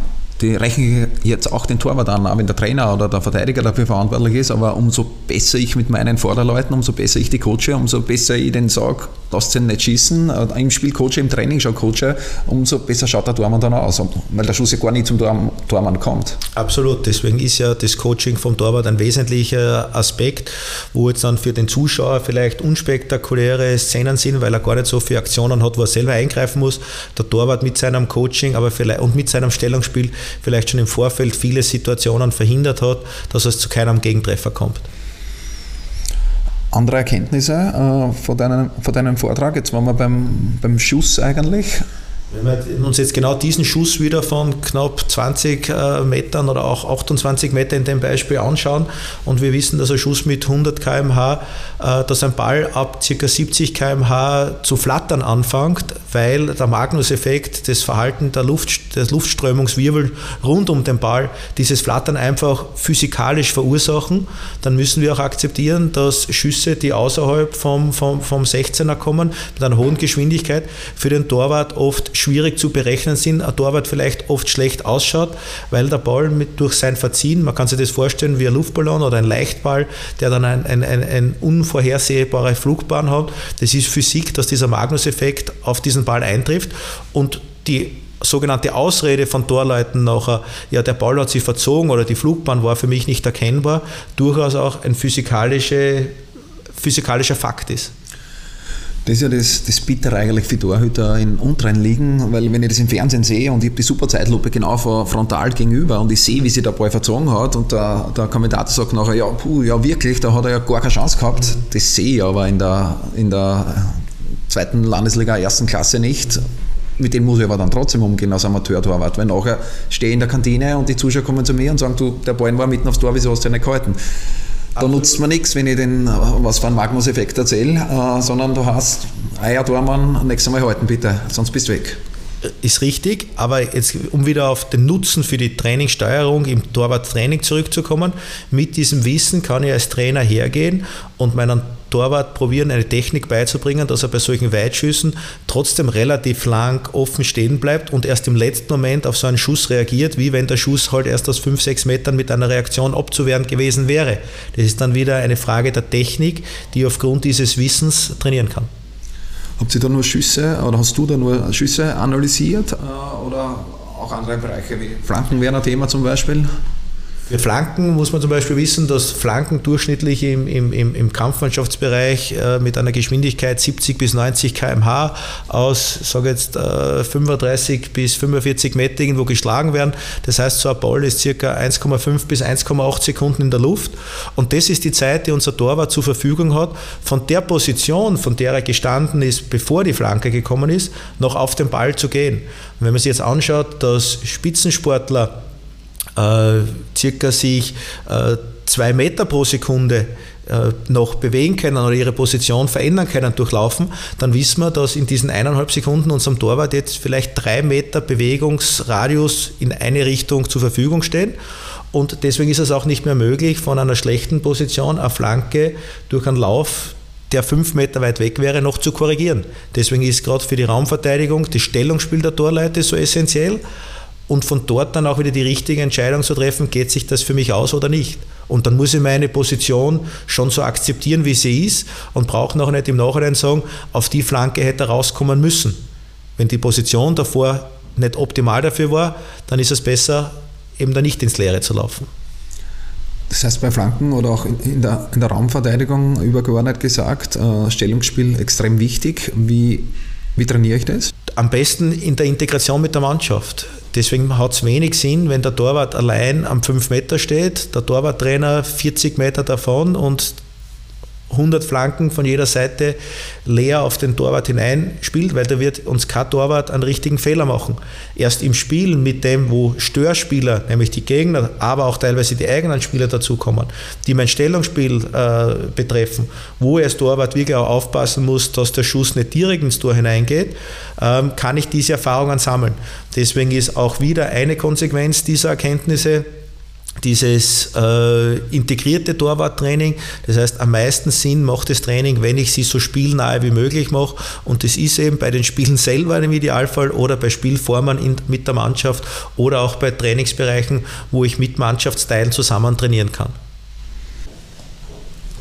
die rechne ich jetzt auch den Torwart an, auch wenn der Trainer oder der Verteidiger dafür verantwortlich ist, aber umso besser ich mit meinen Vorderleuten, umso besser ich die coache, umso besser ich den sage, lasst ihn nicht schießen, äh, im Spiel coache, im Training schon coache, umso besser schaut der Tormann dann aus, weil der Schuss ja gar nicht zum Tormann kommt. Absolut, deswegen ist ja das Coaching vom Torwart ein wesentlicher Aspekt, wo jetzt dann für den Zuschauer vielleicht unspektakuläre Szenen sind, weil er gar nicht so viele Aktionen hat, wo er selber eingreifen muss. Der Torwart mit seinem Coaching aber vielleicht, und mit seinem Stellungsspiel vielleicht schon im Vorfeld viele Situationen verhindert hat, dass es zu keinem Gegentreffer kommt. Andere Erkenntnisse äh, von, deinem, von deinem Vortrag, jetzt waren wir beim, beim Schuss eigentlich. Wenn wir uns jetzt genau diesen Schuss wieder von knapp 20 äh, Metern oder auch 28 Meter in dem Beispiel anschauen und wir wissen, dass ein Schuss mit 100 km/h, äh, dass ein Ball ab ca. 70 km/h zu flattern anfängt, weil der Magnus-Effekt, das Verhalten der Luft, des Luftströmungswirbel rund um den Ball dieses Flattern einfach physikalisch verursachen, dann müssen wir auch akzeptieren, dass Schüsse, die außerhalb vom, vom, vom 16er kommen, mit einer hohen Geschwindigkeit, für den Torwart oft schwierig zu berechnen sind, ein Torwart vielleicht oft schlecht ausschaut, weil der Ball mit, durch sein Verziehen, man kann sich das vorstellen wie ein Luftballon oder ein Leichtball, der dann eine ein, ein, ein unvorhersehbare Flugbahn hat. Das ist Physik, dass dieser Magnus-Effekt auf diesen Ball eintrifft und die sogenannte Ausrede von Torleuten nachher, ja, der Ball hat sich verzogen oder die Flugbahn war für mich nicht erkennbar, durchaus auch ein physikalische, physikalischer Fakt ist. Das ist ja das, das Bittere eigentlich für Torhüter in unteren Ligen, weil wenn ich das im Fernsehen sehe und ich habe die super Zeitlupe genau frontal gegenüber und ich sehe, wie sich der Ball verzogen hat und der, der Kommentator sagt nachher, ja, puh, ja wirklich, da hat er ja gar keine Chance gehabt. Das sehe ich aber in der, in der zweiten Landesliga ersten Klasse nicht. Mit dem muss ich aber dann trotzdem umgehen als Amateur-Torwart, weil nachher stehe ich in der Kantine und die Zuschauer kommen zu mir und sagen, du, der Ball war mitten aufs Tor, wieso hast du ihn nicht gehalten? Da nutzt man nichts, wenn ich den, was für einen Magnus-Effekt erzähle, äh, sondern du hast, Eier, Dormann, nächstes Mal halten bitte, sonst bist du weg. Ist richtig, aber jetzt, um wieder auf den Nutzen für die Trainingssteuerung im Torwarttraining zurückzukommen, mit diesem Wissen kann ich als Trainer hergehen und meinen Torwart probieren, eine Technik beizubringen, dass er bei solchen Weitschüssen trotzdem relativ lang offen stehen bleibt und erst im letzten Moment auf so einen Schuss reagiert, wie wenn der Schuss halt erst aus 5, 6 Metern mit einer Reaktion abzuwehren gewesen wäre. Das ist dann wieder eine Frage der Technik, die aufgrund dieses Wissens trainieren kann. Habt ihr da nur Schüsse oder hast du da nur Schüsse analysiert äh, oder auch andere Bereiche wie Flanken wären ein Thema zum Beispiel? Für Flanken muss man zum Beispiel wissen, dass Flanken durchschnittlich im, im, im Kampfmannschaftsbereich äh, mit einer Geschwindigkeit 70 bis 90 km/h aus, sage jetzt, äh, 35 bis 45 Meter irgendwo geschlagen werden. Das heißt, so ein Ball ist circa 1,5 bis 1,8 Sekunden in der Luft. Und das ist die Zeit, die unser Torwart zur Verfügung hat, von der Position, von der er gestanden ist, bevor die Flanke gekommen ist, noch auf den Ball zu gehen. Und wenn man sich jetzt anschaut, dass Spitzensportler äh, circa sich äh, zwei Meter pro Sekunde äh, noch bewegen können oder ihre Position verändern können durchlaufen, dann wissen wir, dass in diesen eineinhalb Sekunden unserem Torwart jetzt vielleicht drei Meter Bewegungsradius in eine Richtung zur Verfügung stehen. Und deswegen ist es auch nicht mehr möglich, von einer schlechten Position eine Flanke durch einen Lauf, der fünf Meter weit weg wäre, noch zu korrigieren. Deswegen ist gerade für die Raumverteidigung das Stellungsspiel der Torleute so essentiell und von dort dann auch wieder die richtige Entscheidung zu treffen, geht sich das für mich aus oder nicht. Und dann muss ich meine Position schon so akzeptieren, wie sie ist und brauche noch nicht im Nachhinein sagen, auf die Flanke hätte er rauskommen müssen. Wenn die Position davor nicht optimal dafür war, dann ist es besser, eben da nicht ins Leere zu laufen. Das heißt, bei Flanken oder auch in der, in der Raumverteidigung übergeordnet gesagt, äh, Stellungsspiel extrem wichtig. Wie, wie trainiere ich das? Am besten in der Integration mit der Mannschaft. Deswegen hat es wenig Sinn, wenn der Torwart allein am 5 Meter steht, der Torwarttrainer 40 Meter davon und 100 Flanken von jeder Seite leer auf den Torwart hineinspielt, weil da wird uns kein Torwart einen richtigen Fehler machen. Erst im Spiel mit dem, wo Störspieler, nämlich die Gegner, aber auch teilweise die eigenen Spieler dazukommen, die mein Stellungsspiel äh, betreffen, wo er als Torwart wirklich auch aufpassen muss, dass der Schuss nicht direkt ins Tor hineingeht, ähm, kann ich diese Erfahrungen sammeln. Deswegen ist auch wieder eine Konsequenz dieser Erkenntnisse, dieses äh, integrierte Torwarttraining. Das heißt, am meisten Sinn macht das Training, wenn ich sie so spielnahe wie möglich mache. Und das ist eben bei den Spielen selber im Idealfall oder bei Spielformen in, mit der Mannschaft oder auch bei Trainingsbereichen, wo ich mit Mannschaftsteilen zusammen trainieren kann.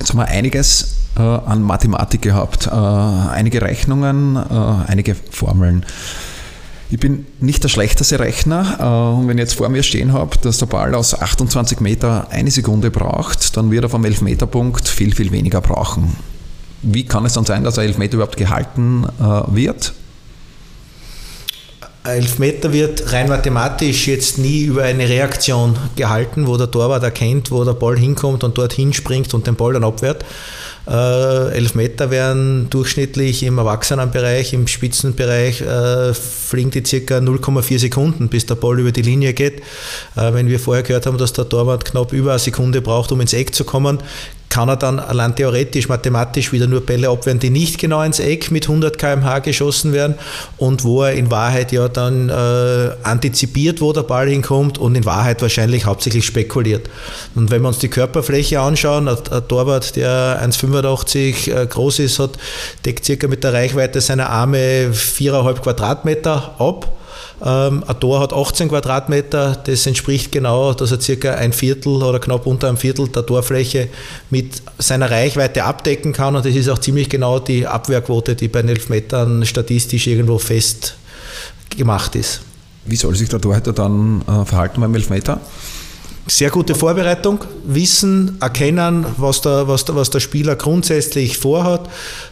Jetzt haben wir einiges äh, an Mathematik gehabt, äh, einige Rechnungen, äh, einige Formeln. Ich bin nicht der schlechteste Rechner äh, und wenn ich jetzt vor mir stehen habe, dass der Ball aus 28 Meter eine Sekunde braucht, dann wird er vom Elfmeterpunkt viel, viel weniger brauchen. Wie kann es dann sein, dass ein Elfmeter überhaupt gehalten äh, wird? Elfmeter wird rein mathematisch jetzt nie über eine Reaktion gehalten, wo der Torwart erkennt, wo der Ball hinkommt und dort hinspringt und den Ball dann abwehrt, äh, Elfmeter werden durchschnittlich im Erwachsenenbereich, im Spitzenbereich äh, fliegen die circa 0,4 Sekunden, bis der Ball über die Linie geht. Äh, wenn wir vorher gehört haben, dass der Torwart knapp über eine Sekunde braucht, um ins Eck zu kommen, kann er dann allein theoretisch, mathematisch wieder nur Bälle abwehren, die nicht genau ins Eck mit 100 km/h geschossen werden und wo er in Wahrheit ja dann äh, antizipiert, wo der Ball hinkommt und in Wahrheit wahrscheinlich hauptsächlich spekuliert. Und wenn wir uns die Körperfläche anschauen, ein, ein Torwart, der 1,85 äh, groß ist, hat, deckt circa mit der Reichweite seiner Arme 4,5 Quadratmeter ab ähm, ein Tor hat 18 Quadratmeter, das entspricht genau, dass er circa ein Viertel oder knapp unter einem Viertel der Torfläche mit seiner Reichweite abdecken kann und das ist auch ziemlich genau die Abwehrquote, die bei den Elfmetern statistisch irgendwo fest gemacht ist. Wie soll sich der Torhüter dann äh, verhalten beim Elfmeter? Sehr gute Vorbereitung, wissen, erkennen, was der, was, der, was der Spieler grundsätzlich vorhat.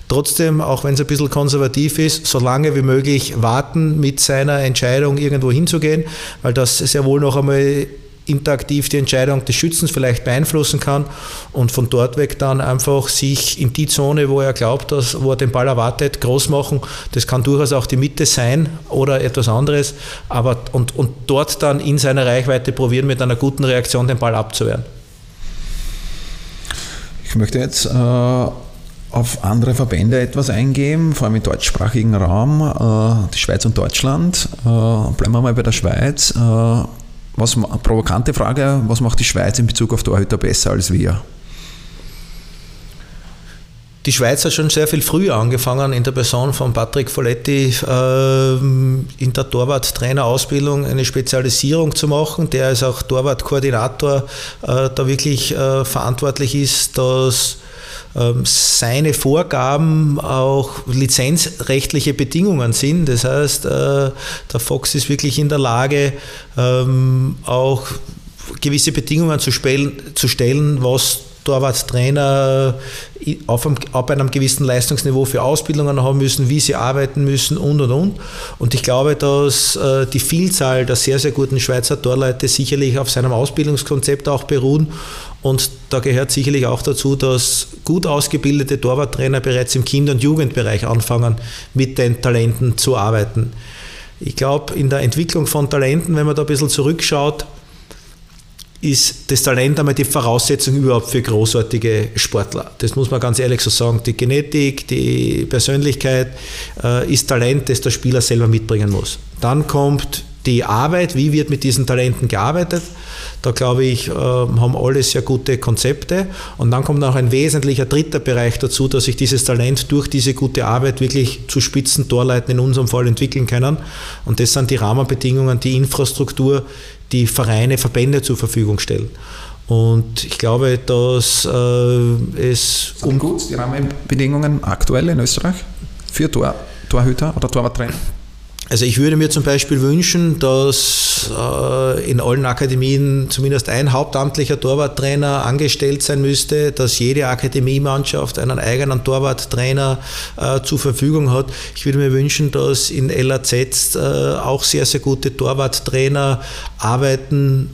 Trotzdem, auch wenn es ein bisschen konservativ ist, so lange wie möglich warten mit seiner Entscheidung irgendwo hinzugehen, weil das sehr wohl noch einmal interaktiv die Entscheidung des Schützens vielleicht beeinflussen kann und von dort weg dann einfach sich in die Zone, wo er glaubt, dass, wo er den Ball erwartet, groß machen. Das kann durchaus auch die Mitte sein oder etwas anderes, aber und, und dort dann in seiner Reichweite probieren, mit einer guten Reaktion den Ball abzuwehren. Ich möchte jetzt äh, auf andere Verbände etwas eingehen, vor allem im deutschsprachigen Raum, äh, die Schweiz und Deutschland. Äh, bleiben wir mal bei der Schweiz. Was, provokante Frage, was macht die Schweiz in Bezug auf Torhüter besser als wir? Die Schweiz hat schon sehr viel früher angefangen, in der Person von Patrick Folletti äh, in der Torwart-Trainerausbildung eine Spezialisierung zu machen, der als auch Torwartkoordinator äh, da wirklich äh, verantwortlich ist, dass seine Vorgaben auch lizenzrechtliche Bedingungen sind. Das heißt, äh, der Fox ist wirklich in der Lage, ähm, auch gewisse Bedingungen zu, stellen, was Torwarttrainer auf einem, ab einem gewissen Leistungsniveau für Ausbildungen haben müssen, wie sie arbeiten müssen und und und. Und ich glaube, dass äh, die Vielzahl der sehr, sehr guten Schweizer Torleute sicherlich auf seinem Ausbildungskonzept auch beruhen und da gehört sicherlich auch dazu, dass gut ausgebildete Torwarttrainer bereits im Kinder- und Jugendbereich anfangen, mit den Talenten zu arbeiten. Ich glaube, in der Entwicklung von Talenten, wenn man da ein bisschen zurückschaut, ist das Talent einmal die Voraussetzung überhaupt für großartige Sportler. Das muss man ganz ehrlich so sagen. Die Genetik, die Persönlichkeit äh, ist Talent, das der Spieler selber mitbringen muss. Dann kommt die Arbeit, wie wird mit diesen Talenten gearbeitet. Da glaube ich, äh, haben alle sehr gute Konzepte. Und dann kommt noch ein wesentlicher dritter Bereich dazu, dass sich dieses Talent durch diese gute Arbeit wirklich zu spitzen Torleuten in unserem Fall entwickeln können. Und das sind die Rahmenbedingungen, die Infrastruktur, die Vereine, Verbände zur Verfügung stellen. Und ich glaube, dass äh, es. Um gut die Rahmenbedingungen aktuell in Österreich für Tor, Torhüter oder Torwarttrainer? Also ich würde mir zum Beispiel wünschen, dass äh, in allen Akademien zumindest ein hauptamtlicher Torwarttrainer angestellt sein müsste, dass jede Akademiemannschaft einen eigenen Torwarttrainer äh, zur Verfügung hat. Ich würde mir wünschen, dass in LAZ äh, auch sehr, sehr gute Torwarttrainer arbeiten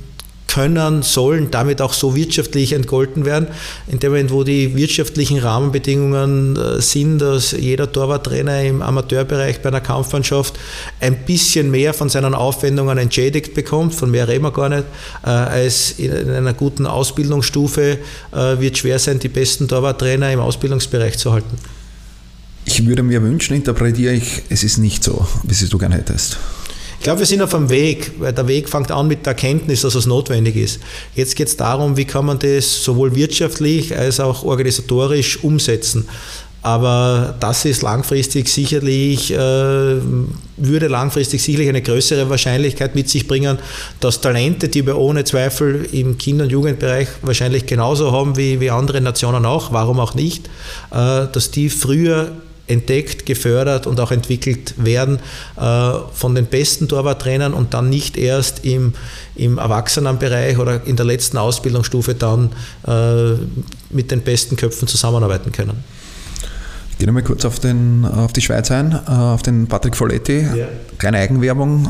können, sollen, damit auch so wirtschaftlich entgolten werden. In dem Moment, wo die wirtschaftlichen Rahmenbedingungen äh, sind, dass jeder Torwarttrainer im Amateurbereich bei einer Kampfmannschaft ein bisschen mehr von seinen Aufwendungen entschädigt bekommt, von mehr reden wir gar nicht, äh, als in einer guten Ausbildungsstufe äh, wird schwer sein, die besten Torwarttrainer im Ausbildungsbereich zu halten. Ich würde mir wünschen, interpretiere ich, es ist nicht so, wie es du gerne hättest. Ich glaube, wir sind auf dem Weg, weil der Weg fängt an mit der Erkenntnis, dass es notwendig ist. Jetzt geht es darum, wie kann man das sowohl wirtschaftlich als auch organisatorisch umsetzen. Aber das ist langfristig sicherlich, äh, würde langfristig sicherlich eine größere Wahrscheinlichkeit mit sich bringen, dass Talente, die wir ohne Zweifel im Kinder- und Jugendbereich wahrscheinlich genauso haben wie, wie andere Nationen auch, warum auch nicht, äh, dass die früher entdeckt, gefördert und auch entwickelt werden äh, von den besten Torwarttrainern und dann nicht erst im, im Erwachsenenbereich oder in der letzten Ausbildungsstufe dann äh, mit den besten Köpfen zusammenarbeiten können. Ich gehe nochmal kurz auf, den, auf die Schweiz ein, äh, auf den Patrick Folletti. Ja. Kleine Eigenwerbung.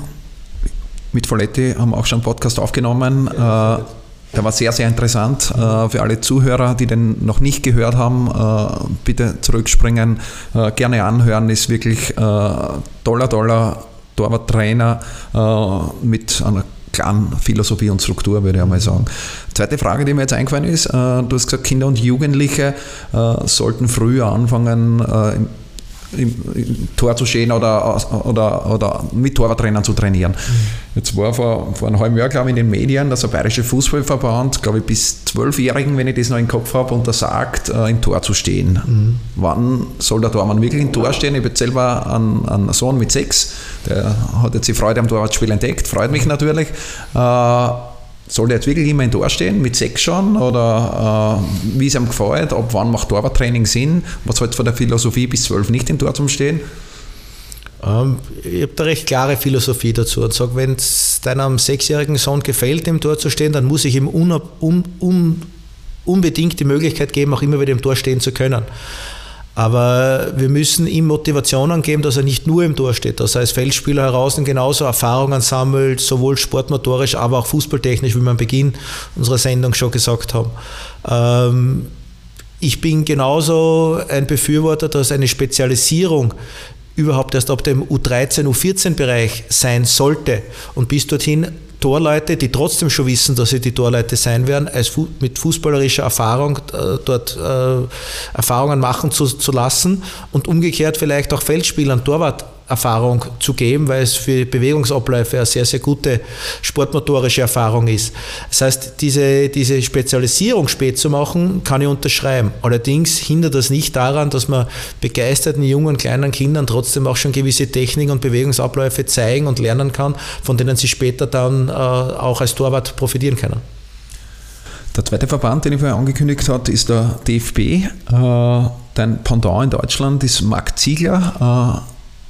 Mit Folletti haben wir auch schon einen Podcast aufgenommen. Ja, der war sehr, sehr interessant. Äh, für alle Zuhörer, die den noch nicht gehört haben, äh, bitte zurückspringen, äh, gerne anhören. Ist wirklich toller, toller Torwarttrainer mit einer klaren Philosophie und Struktur, würde ich einmal sagen. Zweite Frage, die mir jetzt eingefallen ist, du hast gesagt, Kinder und Jugendliche sollten früher anfangen, im, Tor zu stehen oder, oder, oder mit Torwarttrainern zu trainieren. Jetzt war vor, vor einem halben Jahr, glaube ich, in den Medien, dass der Bayerische Fußballverband, glaube ich, bis Zwölfjährigen, wenn ich das noch im Kopf habe, untersagt, äh, im Tor zu stehen. Mhm. Wann soll der Tormann wirklich im Tor stehen? Ich habe selber einen, einen, Sohn mit sechs, der hat jetzt die Freude am Torwartspiel entdeckt, freut mich natürlich. Äh, soll der jetzt wirklich immer in Tor stehen, mit sechs schon? Oder äh, wie es ihm gefällt? Ab wann macht Torwarttraining Sinn? Was halt von der Philosophie bis zwölf nicht im Tor zum Stehen? Ähm, ich habe da recht klare Philosophie dazu und sage, wenn es deinem sechsjährigen Sohn gefällt, im Tor zu stehen, dann muss ich ihm un, un, un, unbedingt die Möglichkeit geben, auch immer wieder im Tor stehen zu können. Aber wir müssen ihm Motivationen geben, dass er nicht nur im Tor steht, dass er als Feldspieler heraus genauso Erfahrungen sammelt, sowohl sportmotorisch, aber auch fußballtechnisch, wie wir am Beginn unserer Sendung schon gesagt haben. Ähm, ich bin genauso ein Befürworter, dass eine Spezialisierung überhaupt erst ab dem U13, U14-Bereich sein sollte und bis dorthin Torleute, die trotzdem schon wissen, dass sie die Torleute sein werden, als fu mit fußballerischer Erfahrung äh, dort äh, Erfahrungen machen zu, zu lassen und umgekehrt vielleicht auch Feldspielern, Torwart Erfahrung zu geben, weil es für Bewegungsabläufe eine sehr, sehr gute sportmotorische Erfahrung ist. Das heißt, diese, diese Spezialisierung spät zu machen, kann ich unterschreiben. Allerdings hindert das nicht daran, dass man begeisterten jungen, kleinen Kindern trotzdem auch schon gewisse Techniken und Bewegungsabläufe zeigen und lernen kann, von denen sie später dann äh, auch als Torwart profitieren können. Der zweite Verband, den ich vorher angekündigt habe, ist der DFB. Äh, dein Pendant in Deutschland ist Marc Ziegler.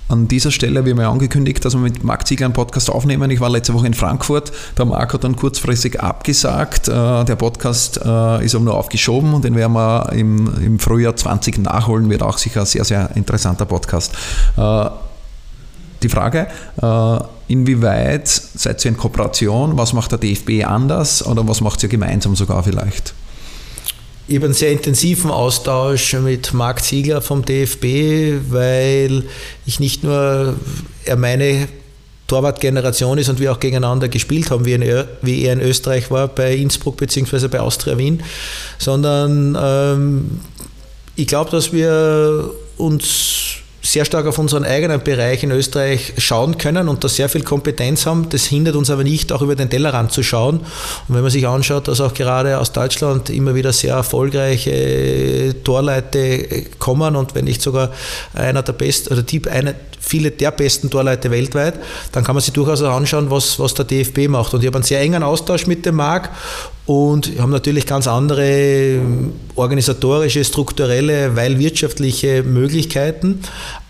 An dieser Stelle, wir angekündigt, dass wir mit Marc Ziegler einen Podcast aufnehmen. Ich war letzte Woche in Frankfurt. Der Marc hat dann kurzfristig abgesagt. Äh, der Podcast äh, ist aber nur aufgeschoben und den werden wir im, im Frühjahr 20 nachholen. Wird auch sicher ein sehr, sehr interessanter Podcast. Äh, die Frage, inwieweit seid ihr in Kooperation? Was macht der DFB anders oder was macht ihr gemeinsam sogar vielleicht? Ich habe einen sehr intensiven Austausch mit Marc Ziegler vom DFB, weil ich nicht nur er meine Torwartgeneration ist und wir auch gegeneinander gespielt haben, wie, er in Österreich war, bei Innsbruck bzw. bei Austria Wien, sondern ähm, ich glaube, dass wir uns sehr stark auf unseren eigenen Bereich in Österreich schauen können und da sehr viel Kompetenz haben. Das hindert uns aber nicht, auch über den Tellerrand zu schauen. Und wenn man sich anschaut, dass auch gerade aus Deutschland immer wieder sehr erfolgreiche Torleute kommen und wenn nicht sogar einer der besten oder die, eine, viele der besten Torleute weltweit, dann kann man sich durchaus auch anschauen, was, was der DFB macht. Und ich habe einen sehr engen Austausch mit dem Marc und haben natürlich ganz andere organisatorische, strukturelle, weil wirtschaftliche Möglichkeiten.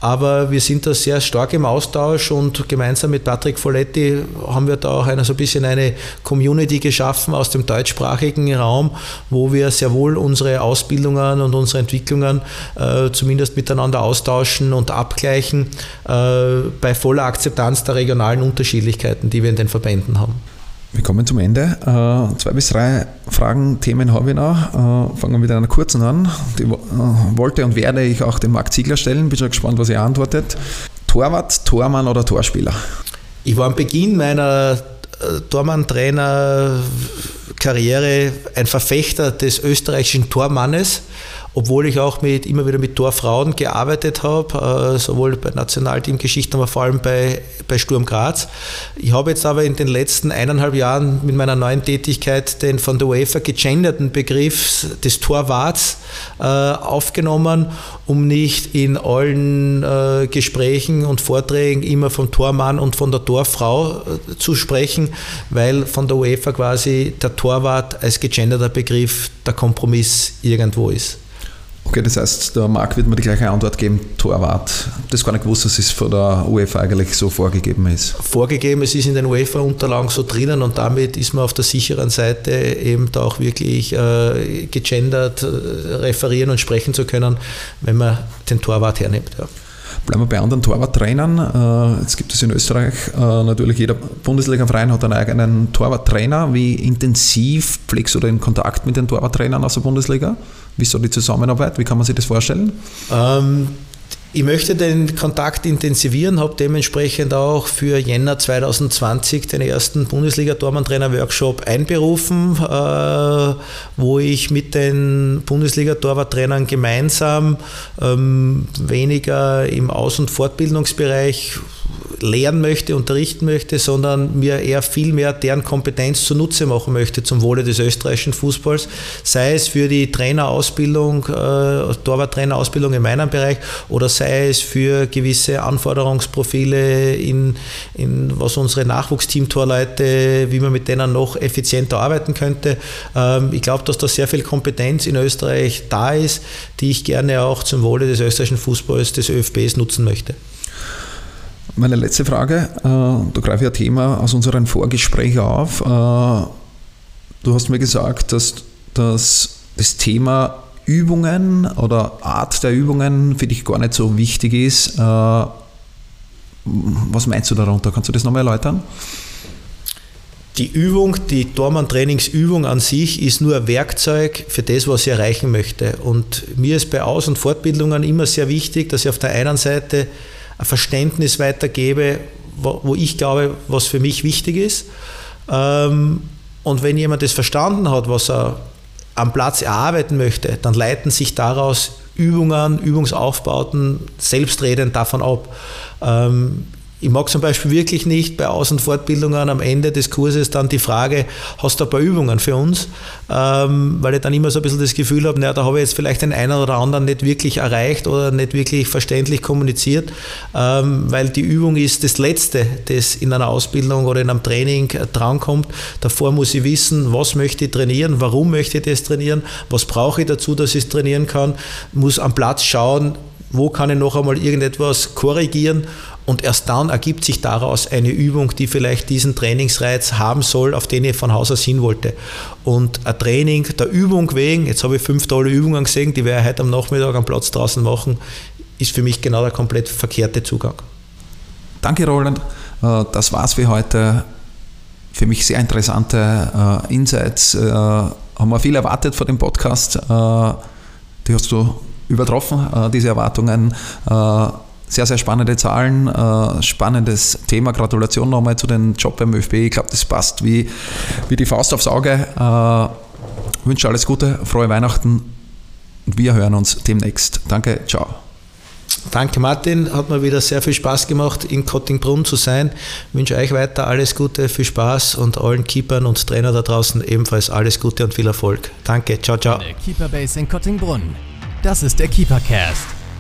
Aber wir sind da sehr stark im Austausch und gemeinsam mit Patrick Folletti haben wir da auch eine, so ein bisschen eine Community geschaffen aus dem deutschsprachigen Raum, wo wir sehr wohl unsere Ausbildungen und unsere Entwicklungen äh, zumindest miteinander austauschen und abgleichen äh, bei voller Akzeptanz der regionalen Unterschiedlichkeiten, die wir in den Verbänden haben. Wir kommen zum Ende. Äh, zwei bis drei Fragen, Themen habe ich noch. Äh, fangen wir mit einer kurzen an. Die äh, wollte und werde ich auch den Marc Ziegler stellen. Bin schon gespannt, was er antwortet. Torwart, Tormann oder Torspieler? Ich war am Beginn meiner äh, Tormann-Trainer-Karriere ein Verfechter des österreichischen Tormannes obwohl ich auch mit, immer wieder mit Torfrauen gearbeitet habe, äh, sowohl bei Nationalteamgeschichten, aber vor allem bei, bei Sturm Graz. Ich habe jetzt aber in den letzten eineinhalb Jahren mit meiner neuen Tätigkeit den von der UEFA gegenderten Begriff des Torwarts äh, aufgenommen, um nicht in allen äh, Gesprächen und Vorträgen immer vom Tormann und von der Torfrau zu sprechen, weil von der UEFA quasi der Torwart als gegenderter Begriff der Kompromiss irgendwo ist. Okay, das heißt, der Marc wird mir die gleiche Antwort geben, Torwart. Das gar nicht gewusst, dass es von der UEFA eigentlich so vorgegeben ist. Vorgegeben, es ist in den UEFA-Unterlagen so drinnen und damit ist man auf der sicheren Seite eben da auch wirklich äh, gegendert äh, referieren und sprechen zu können, wenn man den Torwart hernimmt. Ja. Bleiben wir bei anderen Torwarttrainern. Äh, jetzt gibt es in Österreich äh, natürlich, jeder Bundesliga-Verein hat einen eigenen Torwarttrainer. Wie intensiv pflegst du den Kontakt mit den Torwarttrainern aus der Bundesliga? Wie ist so die Zusammenarbeit? Wie kann man sich das vorstellen? Ähm, ich möchte den Kontakt intensivieren, habe dementsprechend auch für Jänner 2020 den ersten Bundesliga-Tormann-Trainer-Workshop einberufen, äh, wo ich mit den Bundesliga-Torwarttrainern gemeinsam ähm, weniger im Aus- und Fortbildungsbereich lehren möchte, unterrichten möchte, sondern mir eher viel mehr deren Kompetenz zunutze machen möchte zum Wohle des österreichischen Fußballs, sei es für die Trainerausbildung, äh, Torwarttrainerausbildung in meinem Bereich oder sei es für gewisse Anforderungsprofile in, in was unsere Nachwuchsteam-Torleute, wie man mit denen noch effizienter arbeiten könnte. Ähm, ich glaube, dass da sehr viel Kompetenz in Österreich da ist, die ich gerne auch zum Wohle des österreichischen Fußballs, des ÖFBs nutzen möchte. Meine letzte Frage, äh, da greife ich ein Thema aus unserem Vorgespräch auf. Äh, du hast mir gesagt, dass, dass das Thema Übungen oder Art der Übungen für dich gar nicht so wichtig ist. Äh, was meinst du darunter? Kannst du das nochmal erläutern? Die Übung, die Tormann-Trainingsübung an sich ist nur ein Werkzeug für das, was ich erreichen möchte. Und mir ist bei Aus- und Fortbildungen immer sehr wichtig, dass ich auf der einen Seite ein Verständnis weitergebe, wo, ich glaube, was für mich wichtig ist. Ähm, und wenn jemand das verstanden hat, was er am Platz erarbeiten möchte, dann leiten sich daraus Übungen, Übungsaufbauten selbstredend davon ab. Ich mag zum Beispiel wirklich nicht bei Außenfortbildungen am Ende des Kurses dann die Frage, hast du ein paar Übungen für uns? Ähm, weil ich dann immer so ein bisschen das Gefühl habe, naja, da habe ich jetzt vielleicht den einen oder anderen nicht wirklich erreicht oder nicht wirklich verständlich kommuniziert, ähm, weil die Übung ist das Letzte, das in einer Ausbildung oder in einem Training drankommt. Davor muss ich wissen, was möchte ich trainieren, warum möchte ich das trainieren, was brauche ich dazu, dass ich es trainieren kann, muss am Platz schauen, wo kann ich noch einmal irgendetwas korrigieren und erst dann ergibt sich daraus eine Übung, die vielleicht diesen Trainingsreiz haben soll, auf den ich von Haus aus hin wollte. Und ein Training der Übung wegen, jetzt habe ich fünf tolle Übungen gesehen, die werde ich heute am Nachmittag am Platz draußen machen, ist für mich genau der komplett verkehrte Zugang. Danke, Roland. Äh, das war's für heute. Für mich sehr interessante äh, Insights. Äh, haben wir viel erwartet vor dem Podcast. Die hast du übertroffen, diese Erwartungen sehr, sehr spannende Zahlen, äh, spannendes Thema. Gratulation nochmal zu dem Job beim ÖFB. Ich glaube, das passt wie, wie die Faust aufs Auge. Äh, wünsche alles Gute, frohe Weihnachten und wir hören uns demnächst. Danke, ciao. Danke Martin, hat mir wieder sehr viel Spaß gemacht, in Kottingbrunn zu sein. Ich wünsche euch weiter alles Gute, viel Spaß und allen Keepern und Trainer da draußen ebenfalls alles Gute und viel Erfolg. Danke, ciao, ciao. Der Keeper Base in Kottingbrunn. Das ist der Keepercast.